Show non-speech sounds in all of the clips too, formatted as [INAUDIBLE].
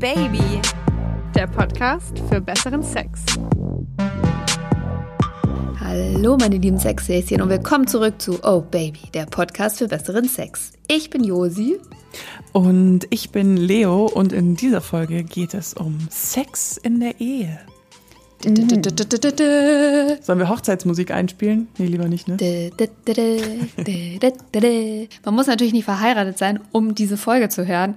Baby, der Podcast für besseren Sex. Hallo meine lieben Sexhäschen und willkommen zurück zu Oh Baby, der Podcast für besseren Sex. Ich bin Josi. Und ich bin Leo und in dieser Folge geht es um Sex in der Ehe. Sollen wir Hochzeitsmusik einspielen? Nee, lieber nicht, ne? Man muss natürlich nicht verheiratet sein, um diese Folge zu hören.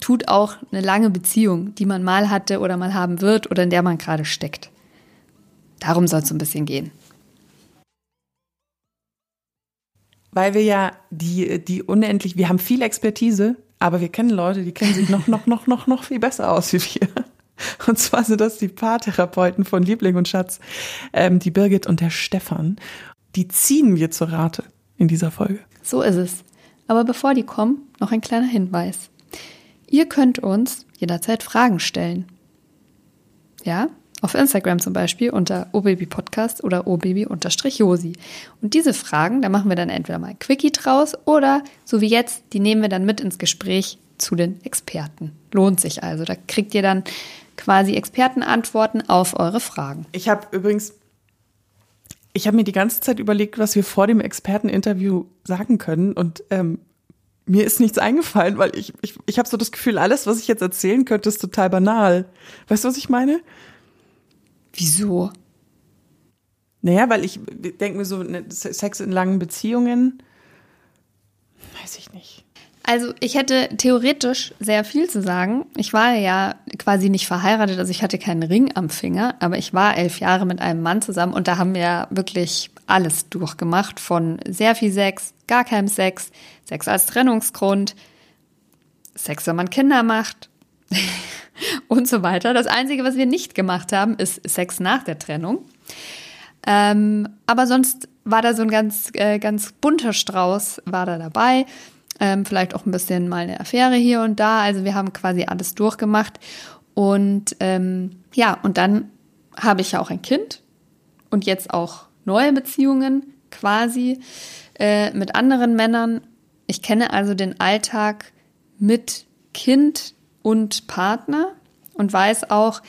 Tut auch eine lange Beziehung, die man mal hatte oder mal haben wird oder in der man gerade steckt. Darum soll es ein bisschen gehen. Weil wir ja die, die unendlich, wir haben viel Expertise, aber wir kennen Leute, die kennen sich noch, noch, noch, noch, noch viel besser aus wie wir. Und zwar sind das die Paartherapeuten von Liebling und Schatz, ähm, die Birgit und der Stefan. Die ziehen wir zur Rate in dieser Folge. So ist es. Aber bevor die kommen, noch ein kleiner Hinweis. Ihr könnt uns jederzeit Fragen stellen. Ja, auf Instagram zum Beispiel unter obabypodcast oder obaby-josi. Und diese Fragen, da machen wir dann entweder mal Quickie draus oder, so wie jetzt, die nehmen wir dann mit ins Gespräch zu den Experten. Lohnt sich also. Da kriegt ihr dann quasi Expertenantworten auf eure Fragen. Ich habe übrigens, ich habe mir die ganze Zeit überlegt, was wir vor dem Experteninterview sagen können und ähm, mir ist nichts eingefallen, weil ich, ich, ich habe so das Gefühl, alles, was ich jetzt erzählen könnte, ist total banal. Weißt du, was ich meine? Wieso? Naja, weil ich denke mir so, ne, Sex in langen Beziehungen, weiß ich nicht. Also ich hätte theoretisch sehr viel zu sagen. Ich war ja quasi nicht verheiratet, also ich hatte keinen Ring am Finger, aber ich war elf Jahre mit einem Mann zusammen und da haben wir wirklich alles durchgemacht, von sehr viel Sex, gar keinem Sex, Sex als Trennungsgrund, Sex, wenn man Kinder macht [LAUGHS] und so weiter. Das Einzige, was wir nicht gemacht haben, ist Sex nach der Trennung. Ähm, aber sonst war da so ein ganz, äh, ganz bunter Strauß, war da dabei ähm, vielleicht auch ein bisschen mal eine Affäre hier und da. Also wir haben quasi alles durchgemacht. Und ähm, ja, und dann habe ich ja auch ein Kind und jetzt auch neue Beziehungen quasi äh, mit anderen Männern. Ich kenne also den Alltag mit Kind und Partner und weiß auch,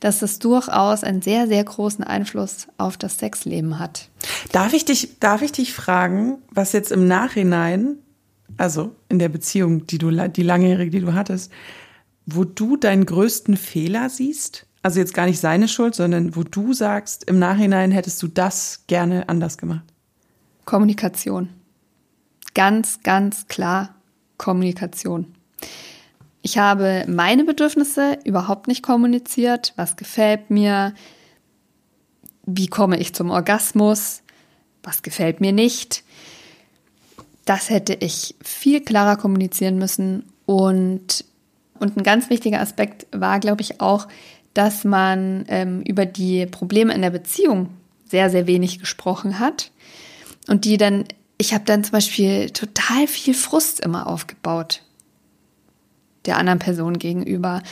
dass es durchaus einen sehr, sehr großen Einfluss auf das Sexleben hat. Darf ich dich, darf ich dich fragen, was jetzt im Nachhinein also in der Beziehung, die du, die langjährige, die du hattest, wo du deinen größten Fehler siehst? Also jetzt gar nicht seine Schuld, sondern wo du sagst, im Nachhinein hättest du das gerne anders gemacht? Kommunikation. Ganz, ganz klar Kommunikation. Ich habe meine Bedürfnisse überhaupt nicht kommuniziert. Was gefällt mir? Wie komme ich zum Orgasmus? Was gefällt mir nicht? Das hätte ich viel klarer kommunizieren müssen. Und, und ein ganz wichtiger Aspekt war, glaube ich, auch, dass man ähm, über die Probleme in der Beziehung sehr, sehr wenig gesprochen hat. Und die dann, ich habe dann zum Beispiel total viel Frust immer aufgebaut der anderen Person gegenüber,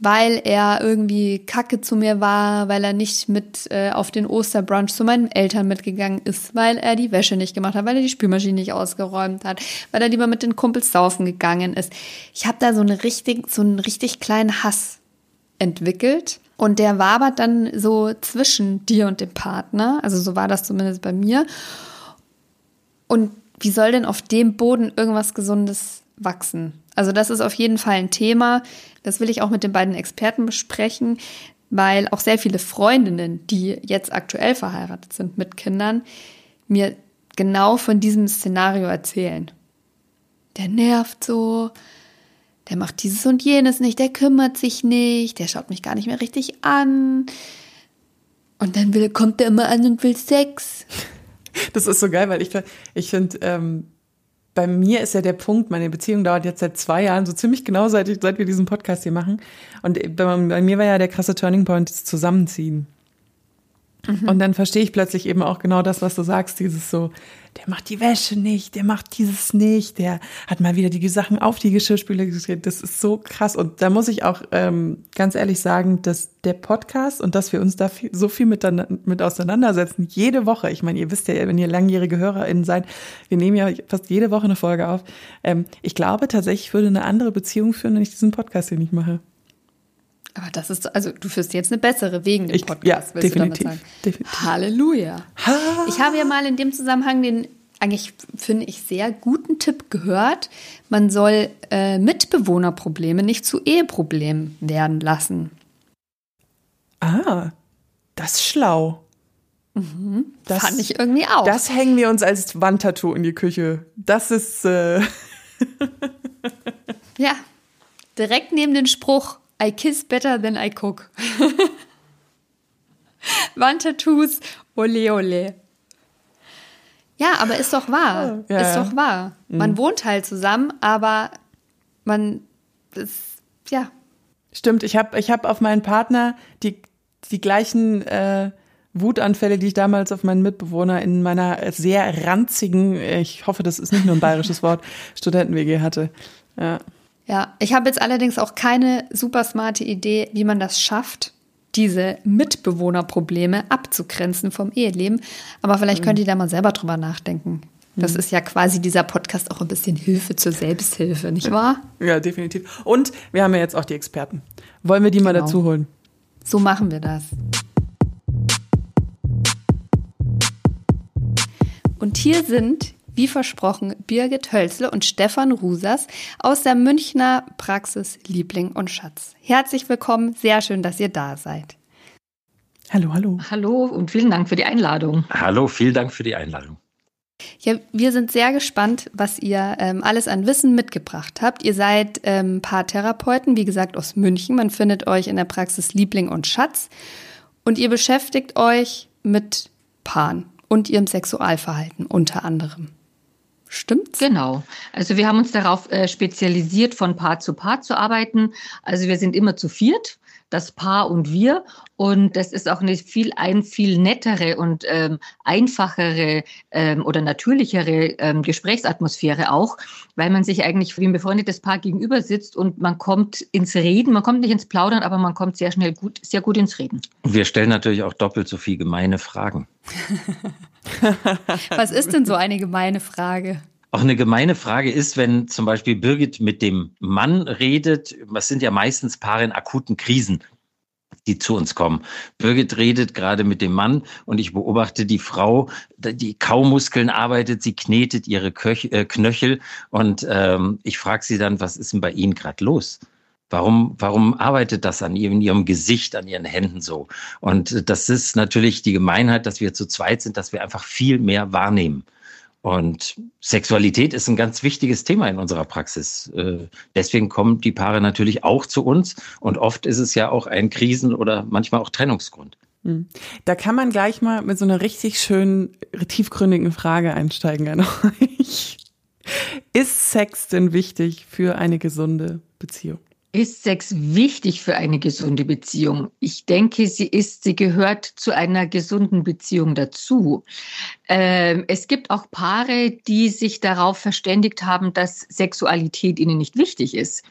weil er irgendwie kacke zu mir war, weil er nicht mit äh, auf den Osterbrunch zu meinen Eltern mitgegangen ist, weil er die Wäsche nicht gemacht hat, weil er die Spülmaschine nicht ausgeräumt hat, weil er lieber mit den Kumpels saufen gegangen ist. Ich habe da so eine richtig so einen richtig kleinen Hass entwickelt und der wabert dann so zwischen dir und dem Partner, also so war das zumindest bei mir. Und wie soll denn auf dem Boden irgendwas Gesundes wachsen? Also das ist auf jeden Fall ein Thema. Das will ich auch mit den beiden Experten besprechen, weil auch sehr viele Freundinnen, die jetzt aktuell verheiratet sind mit Kindern, mir genau von diesem Szenario erzählen. Der nervt so, der macht dieses und jenes nicht, der kümmert sich nicht, der schaut mich gar nicht mehr richtig an. Und dann will, kommt er immer an und will Sex. [LAUGHS] Das ist so geil, weil ich, ich finde, ähm, bei mir ist ja der Punkt, meine Beziehung dauert jetzt seit zwei Jahren, so ziemlich genau seit, ich, seit wir diesen Podcast hier machen. Und bei, bei mir war ja der krasse Turning Point das Zusammenziehen. Mhm. Und dann verstehe ich plötzlich eben auch genau das, was du sagst, dieses so, der macht die Wäsche nicht, der macht dieses nicht, der hat mal wieder die Sachen auf die Geschirrspüle gedreht. Das ist so krass. Und da muss ich auch ähm, ganz ehrlich sagen, dass der Podcast und dass wir uns da viel, so viel mit, mit auseinandersetzen, jede Woche, ich meine, ihr wisst ja, wenn ihr langjährige HörerInnen seid, wir nehmen ja fast jede Woche eine Folge auf. Ähm, ich glaube tatsächlich, ich würde eine andere Beziehung führen, wenn ich diesen Podcast hier nicht mache. Aber das ist, also du führst jetzt eine bessere wegen dem ich, Podcast, ja, definitiv, definitiv. Halleluja. Ha. Ich habe ja mal in dem Zusammenhang den eigentlich, finde ich, sehr guten Tipp gehört. Man soll äh, Mitbewohnerprobleme nicht zu Eheproblemen werden lassen. Ah, das ist schlau. Mhm, das fand ich irgendwie auch. Das hängen wir uns als Wandtattoo in die Küche. Das ist. Äh [LAUGHS] ja, direkt neben den Spruch I kiss better than I cook. [LAUGHS] Wandtattoos, ole ole. Ja, aber ist doch wahr. Ja, ist doch wahr. Man mhm. wohnt halt zusammen, aber man ist, ja. Stimmt, ich habe ich hab auf meinen Partner die, die gleichen äh, Wutanfälle, die ich damals auf meinen Mitbewohner in meiner sehr ranzigen, ich hoffe, das ist nicht nur ein bayerisches Wort, [LAUGHS] Studenten-WG hatte. Ja. Ja, ich habe jetzt allerdings auch keine super smarte Idee, wie man das schafft, diese Mitbewohnerprobleme abzugrenzen vom Eheleben. Aber vielleicht mhm. könnt ihr da mal selber drüber nachdenken. Das mhm. ist ja quasi dieser Podcast auch ein bisschen Hilfe zur Selbsthilfe, nicht wahr? Ja, definitiv. Und wir haben ja jetzt auch die Experten. Wollen wir die genau. mal dazu holen? So machen wir das. Und hier sind wie versprochen, Birgit Hölzle und Stefan Rusas aus der Münchner Praxis Liebling und Schatz. Herzlich willkommen, sehr schön, dass ihr da seid. Hallo, hallo. Hallo und vielen Dank für die Einladung. Hallo, vielen Dank für die Einladung. Ja, wir sind sehr gespannt, was ihr ähm, alles an Wissen mitgebracht habt. Ihr seid ähm, Paartherapeuten, wie gesagt, aus München. Man findet euch in der Praxis Liebling und Schatz. Und ihr beschäftigt euch mit Paaren und ihrem Sexualverhalten unter anderem. Stimmt's? Genau. Also wir haben uns darauf äh, spezialisiert, von Paar zu Paar zu arbeiten. Also wir sind immer zu viert, das Paar und wir. Und das ist auch eine viel, ein viel nettere und ähm, einfachere ähm, oder natürlichere ähm, Gesprächsatmosphäre auch, weil man sich eigentlich wie ein befreundetes Paar gegenüber sitzt und man kommt ins Reden, man kommt nicht ins Plaudern, aber man kommt sehr schnell gut, sehr gut ins Reden. Wir stellen natürlich auch doppelt so viel gemeine Fragen. [LAUGHS] Was ist denn so eine gemeine Frage? Auch eine gemeine Frage ist, wenn zum Beispiel Birgit mit dem Mann redet, was sind ja meistens Paare in akuten Krisen, die zu uns kommen. Birgit redet gerade mit dem Mann und ich beobachte die Frau, die Kaumuskeln arbeitet, sie knetet ihre Köch, äh, Knöchel und ähm, ich frage sie dann, was ist denn bei Ihnen gerade los? Warum, warum arbeitet das an ihrem, ihrem Gesicht, an ihren Händen so? Und das ist natürlich die Gemeinheit, dass wir zu zweit sind, dass wir einfach viel mehr wahrnehmen. Und Sexualität ist ein ganz wichtiges Thema in unserer Praxis. Äh, deswegen kommen die Paare natürlich auch zu uns. Und oft ist es ja auch ein Krisen- oder manchmal auch Trennungsgrund. Hm. Da kann man gleich mal mit so einer richtig schönen, tiefgründigen Frage einsteigen an [LAUGHS] euch. Ist Sex denn wichtig für eine gesunde Beziehung? Ist Sex wichtig für eine gesunde Beziehung? Ich denke, sie ist, sie gehört zu einer gesunden Beziehung dazu. Ähm, es gibt auch Paare, die sich darauf verständigt haben, dass Sexualität ihnen nicht wichtig ist.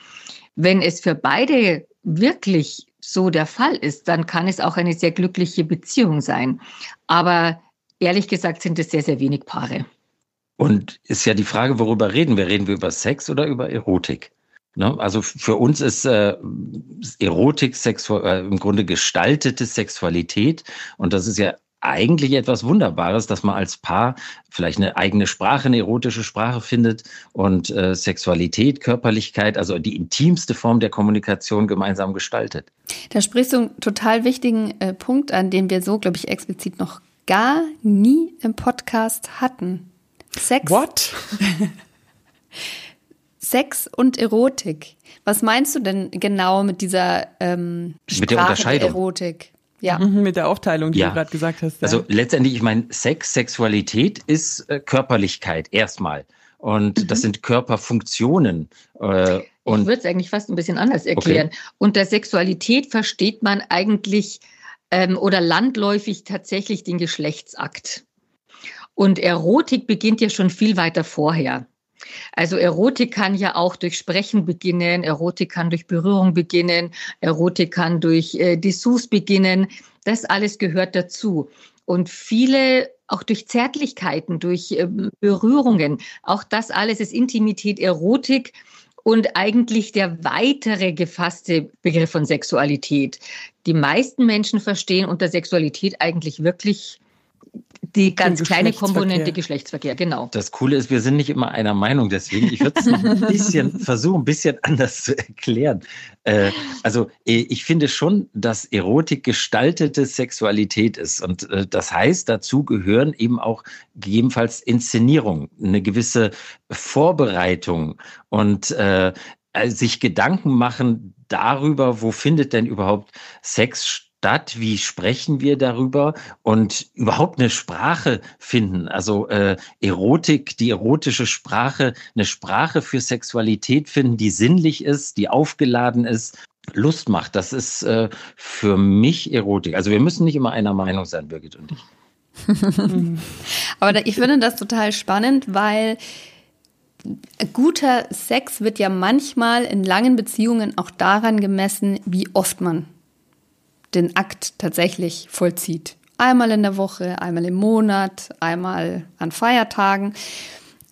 Wenn es für beide wirklich so der Fall ist, dann kann es auch eine sehr glückliche Beziehung sein. Aber ehrlich gesagt sind es sehr, sehr wenig Paare. Und ist ja die Frage, worüber reden wir? Reden wir über Sex oder über Erotik? Ne? Also für uns ist äh, Erotik Sexu äh, im Grunde gestaltete Sexualität und das ist ja eigentlich etwas Wunderbares, dass man als Paar vielleicht eine eigene Sprache, eine erotische Sprache findet und äh, Sexualität, Körperlichkeit, also die intimste Form der Kommunikation gemeinsam gestaltet. Da sprichst du einen total wichtigen äh, Punkt an, den wir so, glaube ich, explizit noch gar nie im Podcast hatten. Sex. What? [LAUGHS] Sex und Erotik. Was meinst du denn genau mit dieser ähm, mit der Unterscheidung? Erotik? Ja. Mhm, mit der Aufteilung, die ja. du gerade gesagt hast. Ja. Also letztendlich, ich meine, Sex, Sexualität ist äh, Körperlichkeit erstmal. Und mhm. das sind Körperfunktionen. Äh, und ich würde es eigentlich fast ein bisschen anders erklären. Okay. Unter Sexualität versteht man eigentlich ähm, oder landläufig tatsächlich den Geschlechtsakt. Und Erotik beginnt ja schon viel weiter vorher. Also Erotik kann ja auch durch Sprechen beginnen, Erotik kann durch Berührung beginnen, Erotik kann durch äh, Dessous beginnen. Das alles gehört dazu. Und viele auch durch Zärtlichkeiten, durch äh, Berührungen, auch das alles ist Intimität, Erotik und eigentlich der weitere gefasste Begriff von Sexualität. Die meisten Menschen verstehen unter Sexualität eigentlich wirklich die ganz kleine Komponente Geschlechtsverkehr, genau. Das Coole ist, wir sind nicht immer einer Meinung, deswegen, ich würde es ein [LAUGHS] bisschen versuchen, ein bisschen anders zu erklären. Äh, also, äh, ich finde schon, dass Erotik gestaltete Sexualität ist. Und äh, das heißt, dazu gehören eben auch gegebenenfalls Inszenierung, eine gewisse Vorbereitung und äh, sich Gedanken machen darüber, wo findet denn überhaupt Sex statt statt? Wie sprechen wir darüber? Und überhaupt eine Sprache finden. Also äh, Erotik, die erotische Sprache, eine Sprache für Sexualität finden, die sinnlich ist, die aufgeladen ist. Lust macht, das ist äh, für mich Erotik. Also wir müssen nicht immer einer Meinung sein, Birgit und ich. [LAUGHS] Aber ich finde das total spannend, weil guter Sex wird ja manchmal in langen Beziehungen auch daran gemessen, wie oft man den Akt tatsächlich vollzieht. Einmal in der Woche, einmal im Monat, einmal an Feiertagen.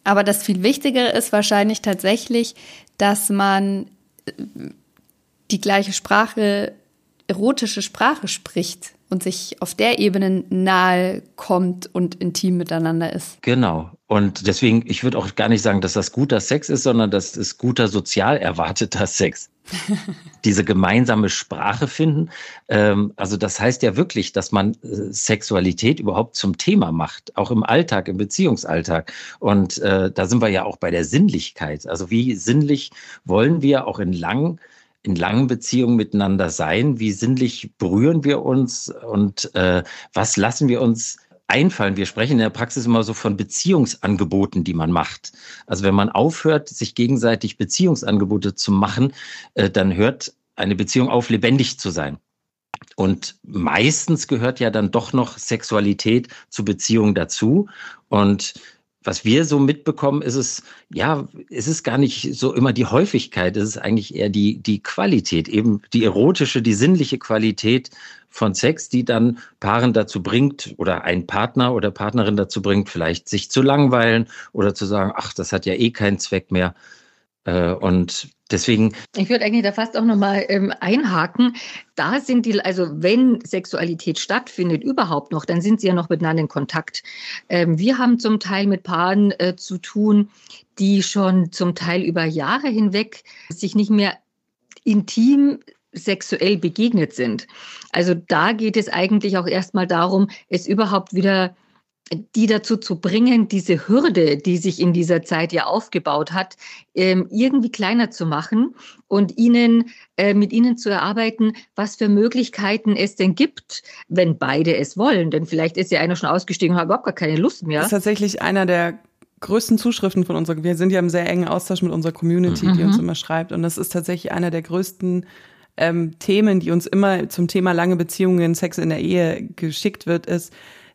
Aber das viel Wichtigere ist wahrscheinlich tatsächlich, dass man äh, die gleiche Sprache, erotische Sprache spricht und sich auf der Ebene nahe kommt und intim miteinander ist. Genau. Und deswegen, ich würde auch gar nicht sagen, dass das guter Sex ist, sondern das ist guter sozial erwarteter [LAUGHS] Sex. Diese gemeinsame Sprache finden. Ähm, also das heißt ja wirklich, dass man äh, Sexualität überhaupt zum Thema macht, auch im Alltag, im Beziehungsalltag. Und äh, da sind wir ja auch bei der Sinnlichkeit. Also wie sinnlich wollen wir auch in langen in langen Beziehungen miteinander sein? Wie sinnlich berühren wir uns und äh, was lassen wir uns einfallen. Wir sprechen in der Praxis immer so von Beziehungsangeboten, die man macht. Also wenn man aufhört, sich gegenseitig Beziehungsangebote zu machen, äh, dann hört eine Beziehung auf, lebendig zu sein. Und meistens gehört ja dann doch noch Sexualität zu Beziehungen dazu. Und was wir so mitbekommen, ist es, ja, es ist gar nicht so immer die Häufigkeit, es ist eigentlich eher die, die Qualität, eben die erotische, die sinnliche Qualität von Sex, die dann Paaren dazu bringt oder ein Partner oder Partnerin dazu bringt, vielleicht sich zu langweilen oder zu sagen, ach, das hat ja eh keinen Zweck mehr. Äh, und deswegen. Ich würde eigentlich da fast auch nochmal ähm, einhaken. Da sind die, also wenn Sexualität stattfindet, überhaupt noch, dann sind sie ja noch miteinander in Kontakt. Ähm, wir haben zum Teil mit Paaren äh, zu tun, die schon zum Teil über Jahre hinweg sich nicht mehr intim sexuell begegnet sind. Also da geht es eigentlich auch erstmal darum, es überhaupt wieder die dazu zu bringen, diese Hürde, die sich in dieser Zeit ja aufgebaut hat, ähm, irgendwie kleiner zu machen und ihnen äh, mit ihnen zu erarbeiten, was für Möglichkeiten es denn gibt, wenn beide es wollen. Denn vielleicht ist ja einer schon ausgestiegen und hat überhaupt gar keine Lust mehr. Das ist tatsächlich einer der größten Zuschriften von unserer, wir sind ja im sehr engen Austausch mit unserer Community, mhm. die uns mhm. immer schreibt. Und das ist tatsächlich einer der größten ähm, Themen, die uns immer zum Thema lange Beziehungen, Sex in der Ehe geschickt wird, ist,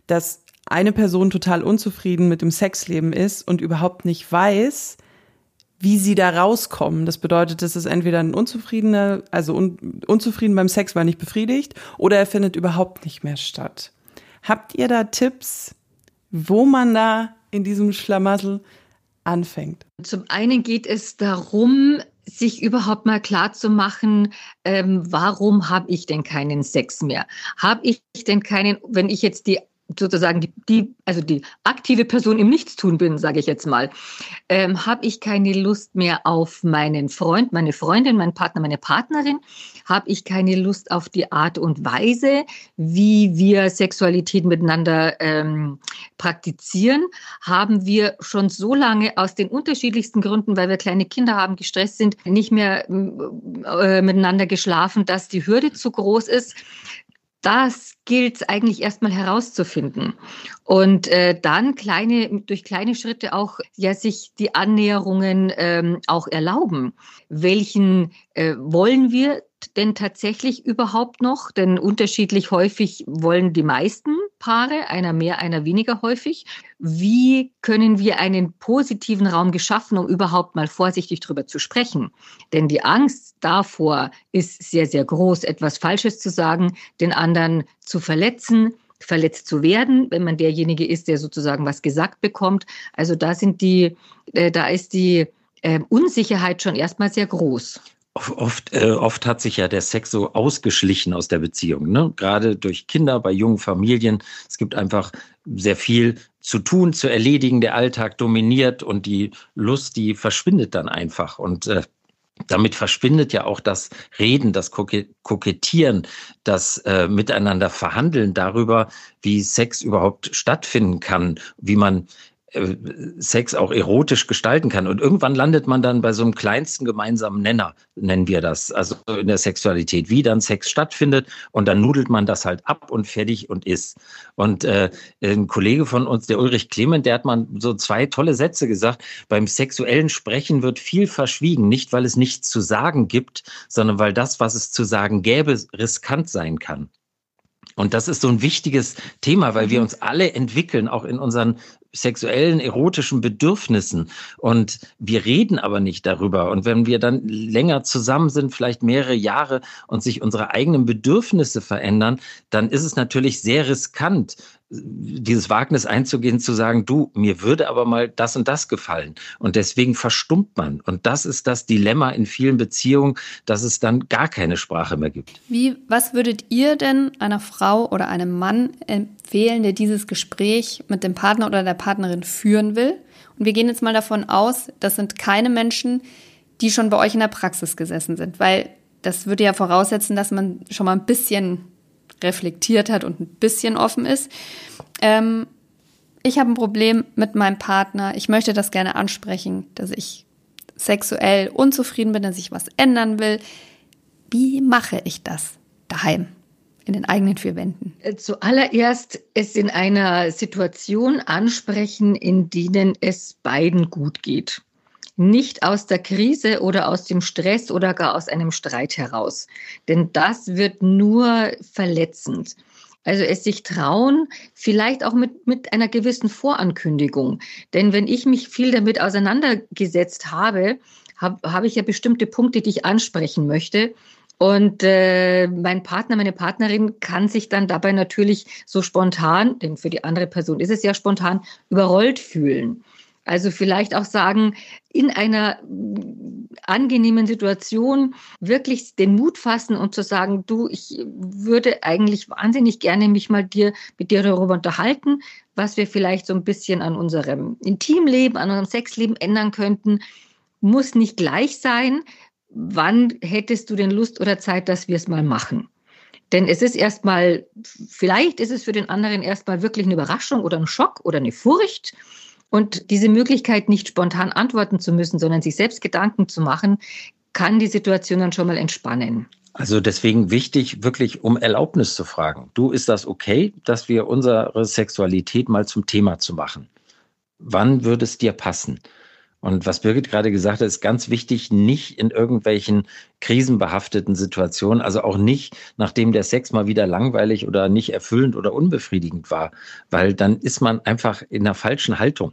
dass eine Person total unzufrieden mit dem Sexleben ist und überhaupt nicht weiß, wie sie da rauskommen. Das bedeutet, es ist entweder ein unzufriedener, also un, unzufrieden beim Sex, weil nicht befriedigt, oder er findet überhaupt nicht mehr statt. Habt ihr da Tipps, wo man da in diesem Schlamassel anfängt? Zum einen geht es darum, sich überhaupt mal klar zu machen, ähm, warum habe ich denn keinen Sex mehr? Habe ich denn keinen, wenn ich jetzt die sozusagen die, die, also die aktive Person im Nichtstun bin, sage ich jetzt mal, ähm, habe ich keine Lust mehr auf meinen Freund, meine Freundin, meinen Partner, meine Partnerin, habe ich keine Lust auf die Art und Weise, wie wir Sexualität miteinander ähm, praktizieren, haben wir schon so lange aus den unterschiedlichsten Gründen, weil wir kleine Kinder haben, gestresst sind, nicht mehr äh, miteinander geschlafen, dass die Hürde zu groß ist das gilt eigentlich erstmal herauszufinden und äh, dann kleine durch kleine Schritte auch ja sich die Annäherungen ähm, auch erlauben. Welchen äh, wollen wir denn tatsächlich überhaupt noch? Denn unterschiedlich häufig wollen die meisten Paare, einer mehr, einer weniger häufig. Wie können wir einen positiven Raum geschaffen, um überhaupt mal vorsichtig darüber zu sprechen? Denn die Angst davor ist sehr, sehr groß, etwas Falsches zu sagen, den anderen zu verletzen, verletzt zu werden, wenn man derjenige ist, der sozusagen was gesagt bekommt. Also da sind die, äh, da ist die äh, Unsicherheit schon erstmal sehr groß. Oft, äh, oft hat sich ja der Sex so ausgeschlichen aus der Beziehung, ne? gerade durch Kinder, bei jungen Familien. Es gibt einfach sehr viel zu tun, zu erledigen. Der Alltag dominiert und die Lust, die verschwindet dann einfach. Und äh, damit verschwindet ja auch das Reden, das Kokettieren, das äh, Miteinander verhandeln darüber, wie Sex überhaupt stattfinden kann, wie man Sex auch erotisch gestalten kann. Und irgendwann landet man dann bei so einem kleinsten gemeinsamen Nenner, nennen wir das, also in der Sexualität, wie dann Sex stattfindet. Und dann nudelt man das halt ab und fertig und ist. Und äh, ein Kollege von uns, der Ulrich Clement, der hat mal so zwei tolle Sätze gesagt. Beim sexuellen Sprechen wird viel verschwiegen, nicht weil es nichts zu sagen gibt, sondern weil das, was es zu sagen gäbe, riskant sein kann. Und das ist so ein wichtiges Thema, weil wir mhm. uns alle entwickeln, auch in unseren sexuellen, erotischen Bedürfnissen. Und wir reden aber nicht darüber. Und wenn wir dann länger zusammen sind, vielleicht mehrere Jahre und sich unsere eigenen Bedürfnisse verändern, dann ist es natürlich sehr riskant, dieses Wagnis einzugehen, zu sagen, du, mir würde aber mal das und das gefallen. Und deswegen verstummt man. Und das ist das Dilemma in vielen Beziehungen, dass es dann gar keine Sprache mehr gibt. Wie, was würdet ihr denn einer Frau oder einem Mann empfehlen, der dieses Gespräch mit dem Partner oder der Partnerin führen will? Und wir gehen jetzt mal davon aus, das sind keine Menschen, die schon bei euch in der Praxis gesessen sind, weil das würde ja voraussetzen, dass man schon mal ein bisschen reflektiert hat und ein bisschen offen ist. Ähm, ich habe ein Problem mit meinem Partner. Ich möchte das gerne ansprechen, dass ich sexuell unzufrieden bin, dass ich was ändern will. Wie mache ich das daheim? in den eigenen vier Wänden? Äh, zuallererst es in einer Situation ansprechen, in denen es beiden gut geht nicht aus der Krise oder aus dem Stress oder gar aus einem Streit heraus. Denn das wird nur verletzend. Also es sich trauen, vielleicht auch mit, mit einer gewissen Vorankündigung. Denn wenn ich mich viel damit auseinandergesetzt habe, habe hab ich ja bestimmte Punkte, die ich ansprechen möchte. Und äh, mein Partner, meine Partnerin kann sich dann dabei natürlich so spontan, denn für die andere Person ist es ja spontan, überrollt fühlen. Also vielleicht auch sagen, in einer angenehmen Situation wirklich den Mut fassen und zu sagen, du, ich würde eigentlich wahnsinnig gerne mich mal dir, mit dir darüber unterhalten, was wir vielleicht so ein bisschen an unserem Intimleben, an unserem Sexleben ändern könnten. Muss nicht gleich sein. Wann hättest du denn Lust oder Zeit, dass wir es mal machen? Denn es ist erstmal, vielleicht ist es für den anderen erstmal wirklich eine Überraschung oder ein Schock oder eine Furcht. Und diese Möglichkeit, nicht spontan antworten zu müssen, sondern sich selbst Gedanken zu machen, kann die Situation dann schon mal entspannen. Also deswegen wichtig, wirklich um Erlaubnis zu fragen. Du, ist das okay, dass wir unsere Sexualität mal zum Thema zu machen? Wann würde es dir passen? Und was Birgit gerade gesagt hat, ist ganz wichtig, nicht in irgendwelchen krisenbehafteten Situationen, also auch nicht, nachdem der Sex mal wieder langweilig oder nicht erfüllend oder unbefriedigend war, weil dann ist man einfach in der falschen Haltung.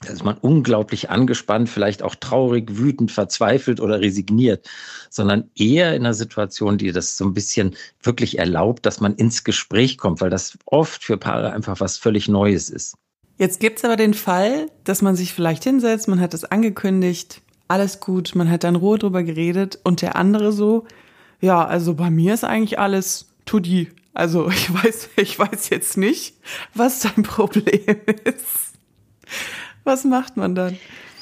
Da ist man unglaublich angespannt, vielleicht auch traurig, wütend, verzweifelt oder resigniert, sondern eher in einer Situation, die das so ein bisschen wirklich erlaubt, dass man ins Gespräch kommt, weil das oft für Paare einfach was völlig Neues ist. Jetzt gibt's aber den Fall, dass man sich vielleicht hinsetzt, man hat es angekündigt, alles gut, man hat dann Ruhe drüber geredet und der andere so, ja, also bei mir ist eigentlich alles Tudi. Also [LAUGHS] ich weiß, ich weiß jetzt nicht, was dein [LAUGHS] Problem ist. Was macht man dann?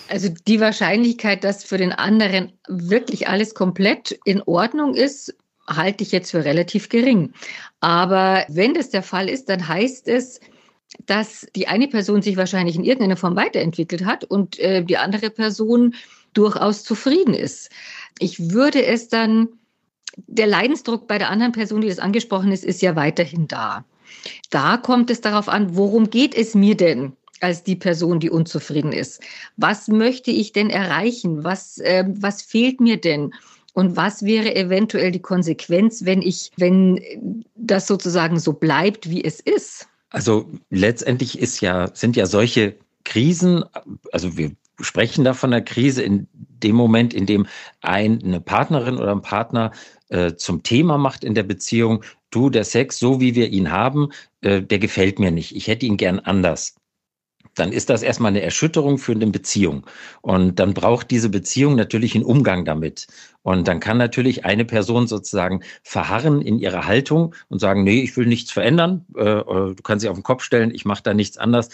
Also die Wahrscheinlichkeit, dass für den anderen wirklich alles komplett in Ordnung ist, halte ich jetzt für relativ gering. Aber wenn das der Fall ist, dann heißt es, dass die eine Person sich wahrscheinlich in irgendeiner Form weiterentwickelt hat und äh, die andere Person durchaus zufrieden ist. Ich würde es dann, der Leidensdruck bei der anderen Person, die das angesprochen ist, ist ja weiterhin da. Da kommt es darauf an, worum geht es mir denn? als die Person, die unzufrieden ist. Was möchte ich denn erreichen? Was, äh, was fehlt mir denn? und was wäre eventuell die Konsequenz, wenn ich, wenn das sozusagen so bleibt, wie es ist? Also letztendlich ist ja, sind ja solche Krisen, also wir sprechen da von einer Krise in dem Moment, in dem ein, eine Partnerin oder ein Partner äh, zum Thema macht in der Beziehung, du, der Sex, so wie wir ihn haben, äh, der gefällt mir nicht. Ich hätte ihn gern anders dann ist das erstmal eine Erschütterung für eine Beziehung. Und dann braucht diese Beziehung natürlich einen Umgang damit. Und dann kann natürlich eine Person sozusagen verharren in ihrer Haltung und sagen, nee, ich will nichts verändern, äh, äh du kannst dich auf den Kopf stellen, ich mache da nichts anders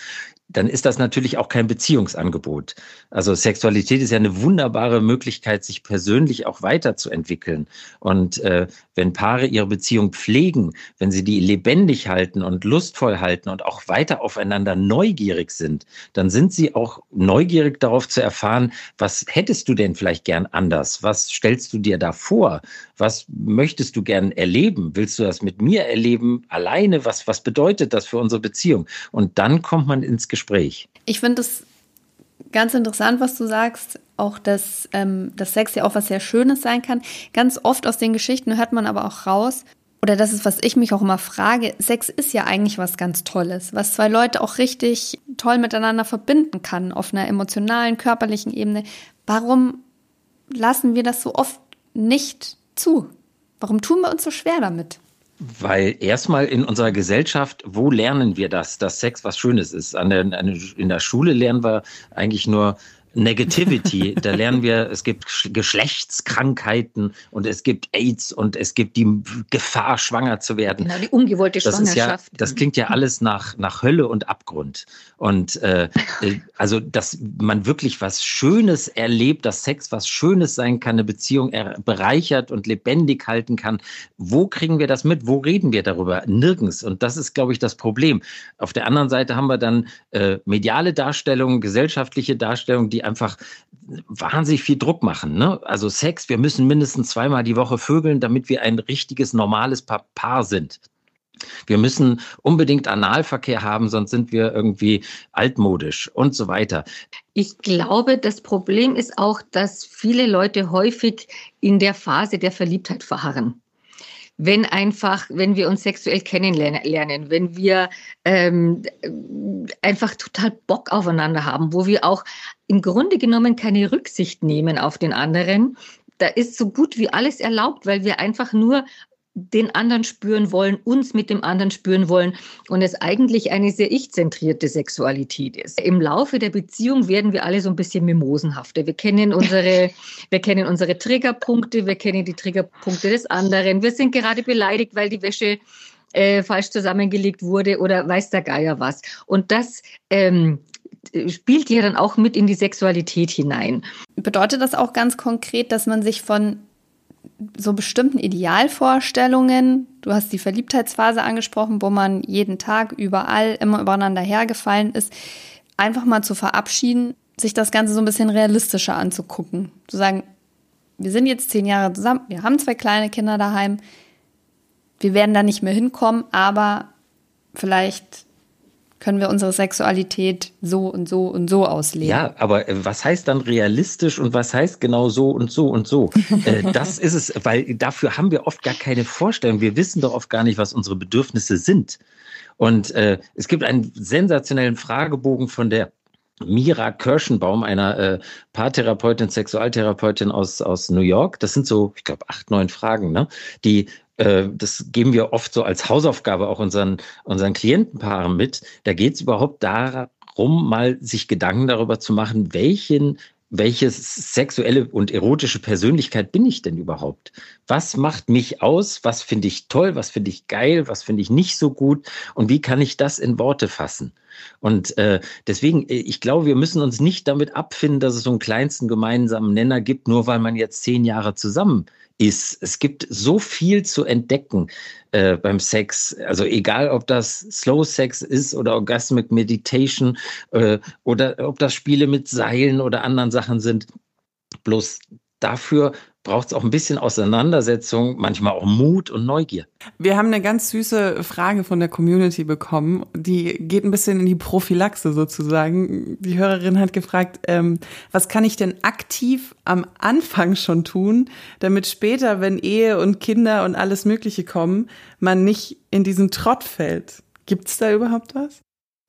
dann ist das natürlich auch kein Beziehungsangebot. Also Sexualität ist ja eine wunderbare Möglichkeit, sich persönlich auch weiterzuentwickeln. Und äh, wenn Paare ihre Beziehung pflegen, wenn sie die lebendig halten und lustvoll halten und auch weiter aufeinander neugierig sind, dann sind sie auch neugierig darauf zu erfahren, was hättest du denn vielleicht gern anders? Was stellst du dir da vor? Was möchtest du gern erleben? Willst du das mit mir erleben? Alleine? Was, was bedeutet das für unsere Beziehung? Und dann kommt man ins Gespräch. Ich finde es ganz interessant, was du sagst. Auch, dass, ähm, dass Sex ja auch was sehr Schönes sein kann. Ganz oft aus den Geschichten hört man aber auch raus, oder das ist, was ich mich auch immer frage, Sex ist ja eigentlich was ganz Tolles, was zwei Leute auch richtig toll miteinander verbinden kann, auf einer emotionalen, körperlichen Ebene. Warum lassen wir das so oft nicht zu? Warum tun wir uns so schwer damit? Weil erstmal in unserer Gesellschaft, wo lernen wir das, dass Sex was Schönes ist? An der, in der Schule lernen wir eigentlich nur Negativity. [LAUGHS] da lernen wir, es gibt Geschlechtskrankheiten und es gibt AIDS und es gibt die Gefahr, schwanger zu werden. Genau, die ungewollte das Schwangerschaft. Ja, das klingt ja alles nach, nach Hölle und Abgrund. Und äh, äh, also, dass man wirklich was Schönes erlebt, dass Sex was Schönes sein kann, eine Beziehung bereichert und lebendig halten kann. Wo kriegen wir das mit? Wo reden wir darüber? Nirgends. Und das ist, glaube ich, das Problem. Auf der anderen Seite haben wir dann äh, mediale Darstellungen, gesellschaftliche Darstellungen, die einfach wahnsinnig viel Druck machen. Ne? Also Sex, wir müssen mindestens zweimal die Woche vögeln, damit wir ein richtiges, normales Paar sind. Wir müssen unbedingt Analverkehr haben, sonst sind wir irgendwie altmodisch und so weiter. Ich glaube, das Problem ist auch, dass viele Leute häufig in der Phase der Verliebtheit verharren wenn einfach, wenn wir uns sexuell kennenlernen, wenn wir ähm, einfach total Bock aufeinander haben, wo wir auch im Grunde genommen keine Rücksicht nehmen auf den anderen, da ist so gut wie alles erlaubt, weil wir einfach nur den anderen spüren wollen, uns mit dem anderen spüren wollen und es eigentlich eine sehr ich-zentrierte Sexualität ist. Im Laufe der Beziehung werden wir alle so ein bisschen mimosenhafter. Wir kennen unsere, [LAUGHS] wir kennen unsere Triggerpunkte, wir kennen die Triggerpunkte des anderen. Wir sind gerade beleidigt, weil die Wäsche äh, falsch zusammengelegt wurde oder weiß der Geier was. Und das ähm, spielt ja dann auch mit in die Sexualität hinein. Bedeutet das auch ganz konkret, dass man sich von so bestimmten Idealvorstellungen, du hast die Verliebtheitsphase angesprochen, wo man jeden Tag überall immer übereinander hergefallen ist, einfach mal zu verabschieden, sich das Ganze so ein bisschen realistischer anzugucken. Zu sagen, wir sind jetzt zehn Jahre zusammen, wir haben zwei kleine Kinder daheim, wir werden da nicht mehr hinkommen, aber vielleicht können wir unsere Sexualität so und so und so ausleben. Ja, aber äh, was heißt dann realistisch und was heißt genau so und so und so? [LAUGHS] Äh, das ist es, weil dafür haben wir oft gar keine Vorstellung. Wir wissen doch oft gar nicht, was unsere Bedürfnisse sind. Und äh, es gibt einen sensationellen Fragebogen von der Mira Kirschenbaum, einer äh, Paartherapeutin, Sexualtherapeutin aus, aus New York. Das sind so, ich glaube, acht, neun Fragen, ne? die äh, das geben wir oft so als Hausaufgabe auch unseren, unseren Klientenpaaren mit. Da geht es überhaupt darum, mal sich Gedanken darüber zu machen, welchen welche sexuelle und erotische Persönlichkeit bin ich denn überhaupt? Was macht mich aus? Was finde ich toll? Was finde ich geil? Was finde ich nicht so gut? Und wie kann ich das in Worte fassen? Und äh, deswegen, äh, ich glaube, wir müssen uns nicht damit abfinden, dass es so einen kleinsten gemeinsamen Nenner gibt, nur weil man jetzt zehn Jahre zusammen ist. Es gibt so viel zu entdecken äh, beim Sex. Also egal, ob das Slow Sex ist oder Orgasmic Meditation äh, oder ob das Spiele mit Seilen oder anderen Sachen sind. Bloß dafür braucht es auch ein bisschen Auseinandersetzung, manchmal auch Mut und Neugier. Wir haben eine ganz süße Frage von der Community bekommen, die geht ein bisschen in die Prophylaxe sozusagen. Die Hörerin hat gefragt, ähm, was kann ich denn aktiv am Anfang schon tun, damit später, wenn Ehe und Kinder und alles Mögliche kommen, man nicht in diesen Trott fällt? Gibt es da überhaupt was?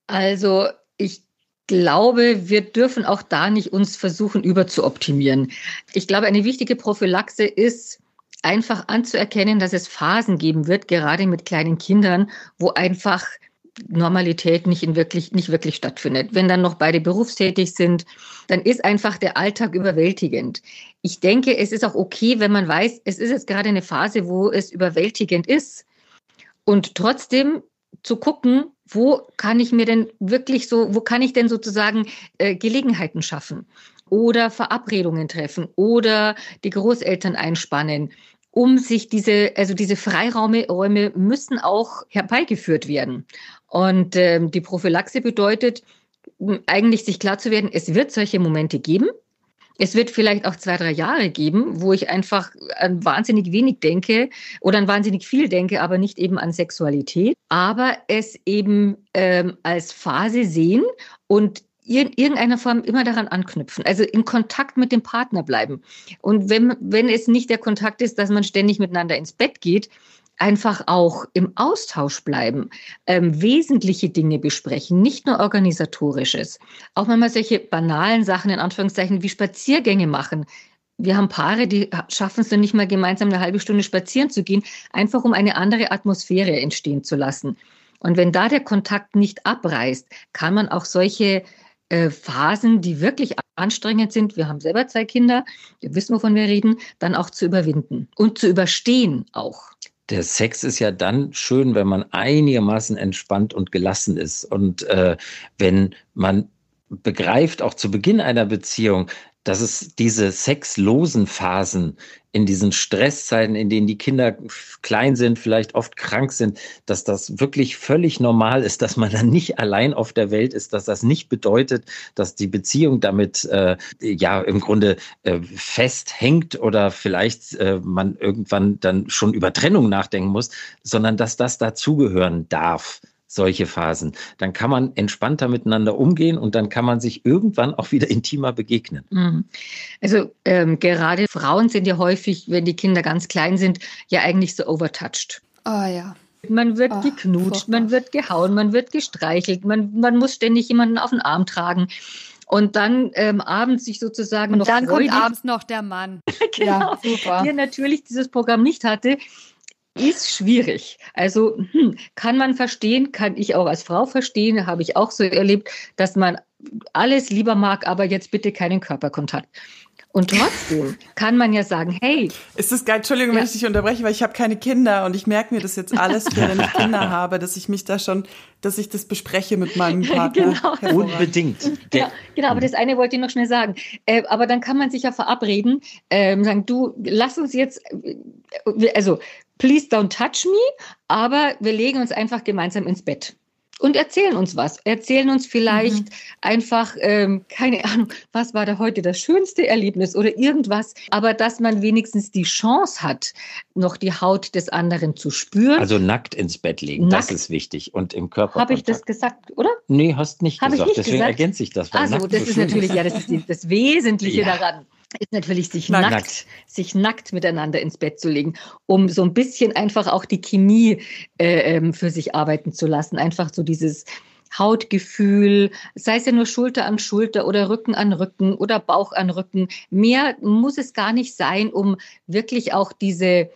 Also ich glaube, wir dürfen auch da nicht uns versuchen, überzuoptimieren. Ich glaube, eine wichtige Prophylaxe ist, einfach anzuerkennen, dass es Phasen geben wird, gerade mit kleinen Kindern, wo einfach Normalität nicht, in wirklich, nicht wirklich stattfindet. Wenn dann noch beide berufstätig sind, dann ist einfach der Alltag überwältigend. Ich denke, es ist auch okay, wenn man weiß, es ist jetzt gerade eine Phase, wo es überwältigend ist. Und trotzdem zu gucken, wo kann ich mir denn wirklich so, wo kann ich denn sozusagen äh, Gelegenheiten schaffen oder Verabredungen treffen oder die Großeltern einspannen, um sich diese, also diese Freiräume Räume müssen auch herbeigeführt werden. Und ähm, die Prophylaxe bedeutet, eigentlich sich klar zu werden, es wird solche Momente geben. Es wird vielleicht auch zwei, drei Jahre geben, wo ich einfach an wahnsinnig wenig denke oder an wahnsinnig viel denke, aber nicht eben an Sexualität. Aber es eben ähm, als Phase sehen und in irgendeiner Form immer daran anknüpfen, also in Kontakt mit dem Partner bleiben. Und wenn, wenn es nicht der Kontakt ist, dass man ständig miteinander ins Bett geht, einfach auch im Austausch bleiben, ähm, wesentliche Dinge besprechen, nicht nur organisatorisches. Auch manchmal solche banalen Sachen in Anführungszeichen wie Spaziergänge machen. Wir haben Paare, die schaffen es dann nicht mal gemeinsam eine halbe Stunde spazieren zu gehen, einfach um eine andere Atmosphäre entstehen zu lassen. Und wenn da der Kontakt nicht abreißt, kann man auch solche äh, Phasen, die wirklich anstrengend sind, wir haben selber zwei Kinder, wir wissen, wovon wir reden, dann auch zu überwinden und zu überstehen auch der Sex ist ja dann schön, wenn man einigermaßen entspannt und gelassen ist. Und äh, wenn man begreift, auch zu Beginn einer Beziehung, dass es diese sexlosen Phasen in diesen Stresszeiten, in denen die Kinder klein sind, vielleicht oft krank sind, dass das wirklich völlig normal ist, dass man dann nicht allein auf der Welt ist, dass das nicht bedeutet, dass die Beziehung damit äh, ja im Grunde äh, festhängt oder vielleicht äh, man irgendwann dann schon über Trennung nachdenken muss, sondern dass das dazugehören darf solche Phasen. Dann kann man entspannter miteinander umgehen und dann kann man sich irgendwann auch wieder intimer begegnen. Mhm. Also ähm, gerade Frauen sind ja häufig, wenn die Kinder ganz klein sind, ja eigentlich so overtouched. Oh ja. Man wird oh, geknutscht, furchtbar. man wird gehauen, man wird gestreichelt, man, man muss ständig jemanden auf den Arm tragen und dann ähm, abends sich sozusagen und noch dann freudig, kommt abends noch der Mann. [LAUGHS] genau, ja, super. der natürlich dieses Programm nicht hatte, ist schwierig. Also hm, kann man verstehen, kann ich auch als Frau verstehen, habe ich auch so erlebt, dass man alles lieber mag, aber jetzt bitte keinen Körperkontakt. Und trotzdem kann man ja sagen, hey. Ist das geil? Entschuldigung, ja. wenn ich dich unterbreche, weil ich habe keine Kinder und ich merke mir das jetzt alles, wenn ich [LAUGHS] Kinder habe, dass ich mich da schon, dass ich das bespreche mit meinem [LAUGHS] Partner. genau. Unbedingt. Ja, genau, aber das eine wollte ich noch schnell sagen. Äh, aber dann kann man sich ja verabreden, äh, sagen, du, lass uns jetzt, äh, also, please don't touch me, aber wir legen uns einfach gemeinsam ins Bett und erzählen uns was. Erzählen uns vielleicht mhm. einfach, ähm, keine Ahnung, was war da heute das schönste Erlebnis oder irgendwas, aber dass man wenigstens die Chance hat, noch die Haut des anderen zu spüren. Also nackt ins Bett legen, nackt. das ist wichtig und im Körper. Habe ich das gesagt, oder? Nee, hast nicht Hab gesagt, nicht deswegen gesagt? ergänze ich das. Also, das ist natürlich, ja, das ist das Wesentliche ja. daran ist natürlich sich nackt, nackt, sich nackt miteinander ins Bett zu legen, um so ein bisschen einfach auch die Chemie äh, ähm, für sich arbeiten zu lassen. Einfach so dieses Hautgefühl, sei es ja nur Schulter an Schulter oder Rücken an Rücken oder Bauch an Rücken. Mehr muss es gar nicht sein, um wirklich auch diese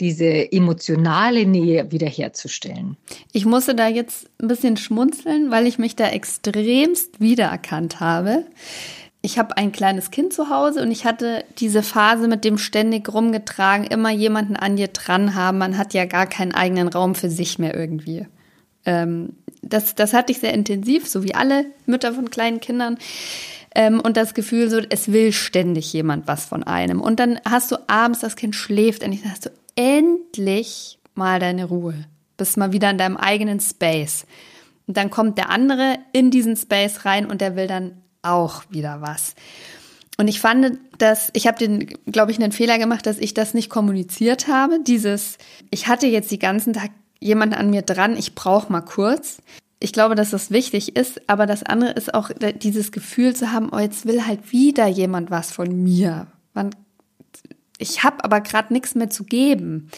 diese emotionale Nähe wiederherzustellen. Ich musste da jetzt ein bisschen schmunzeln, weil ich mich da extremst wiedererkannt habe ich habe ein kleines Kind zu Hause und ich hatte diese Phase mit dem ständig rumgetragen, immer jemanden an dir dran haben. Man hat ja gar keinen eigenen Raum für sich mehr irgendwie. Ähm, das, das hatte ich sehr intensiv, so wie alle Mütter von kleinen Kindern. Ähm, und das Gefühl, so, es will ständig jemand was von einem. Und dann hast du abends, das Kind schläft endlich, dann hast du endlich mal deine Ruhe. Bist mal wieder in deinem eigenen Space. Und dann kommt der andere in diesen Space rein und der will dann auch wieder was. Und ich fand, dass ich habe den, glaube ich, einen Fehler gemacht, dass ich das nicht kommuniziert habe. Dieses, ich hatte jetzt die ganzen Tag jemanden an mir dran, ich brauche mal kurz. Ich glaube, dass das wichtig ist, aber das andere ist auch dieses Gefühl zu haben, oh, jetzt will halt wieder jemand was von mir. ich habe aber gerade nichts mehr zu geben.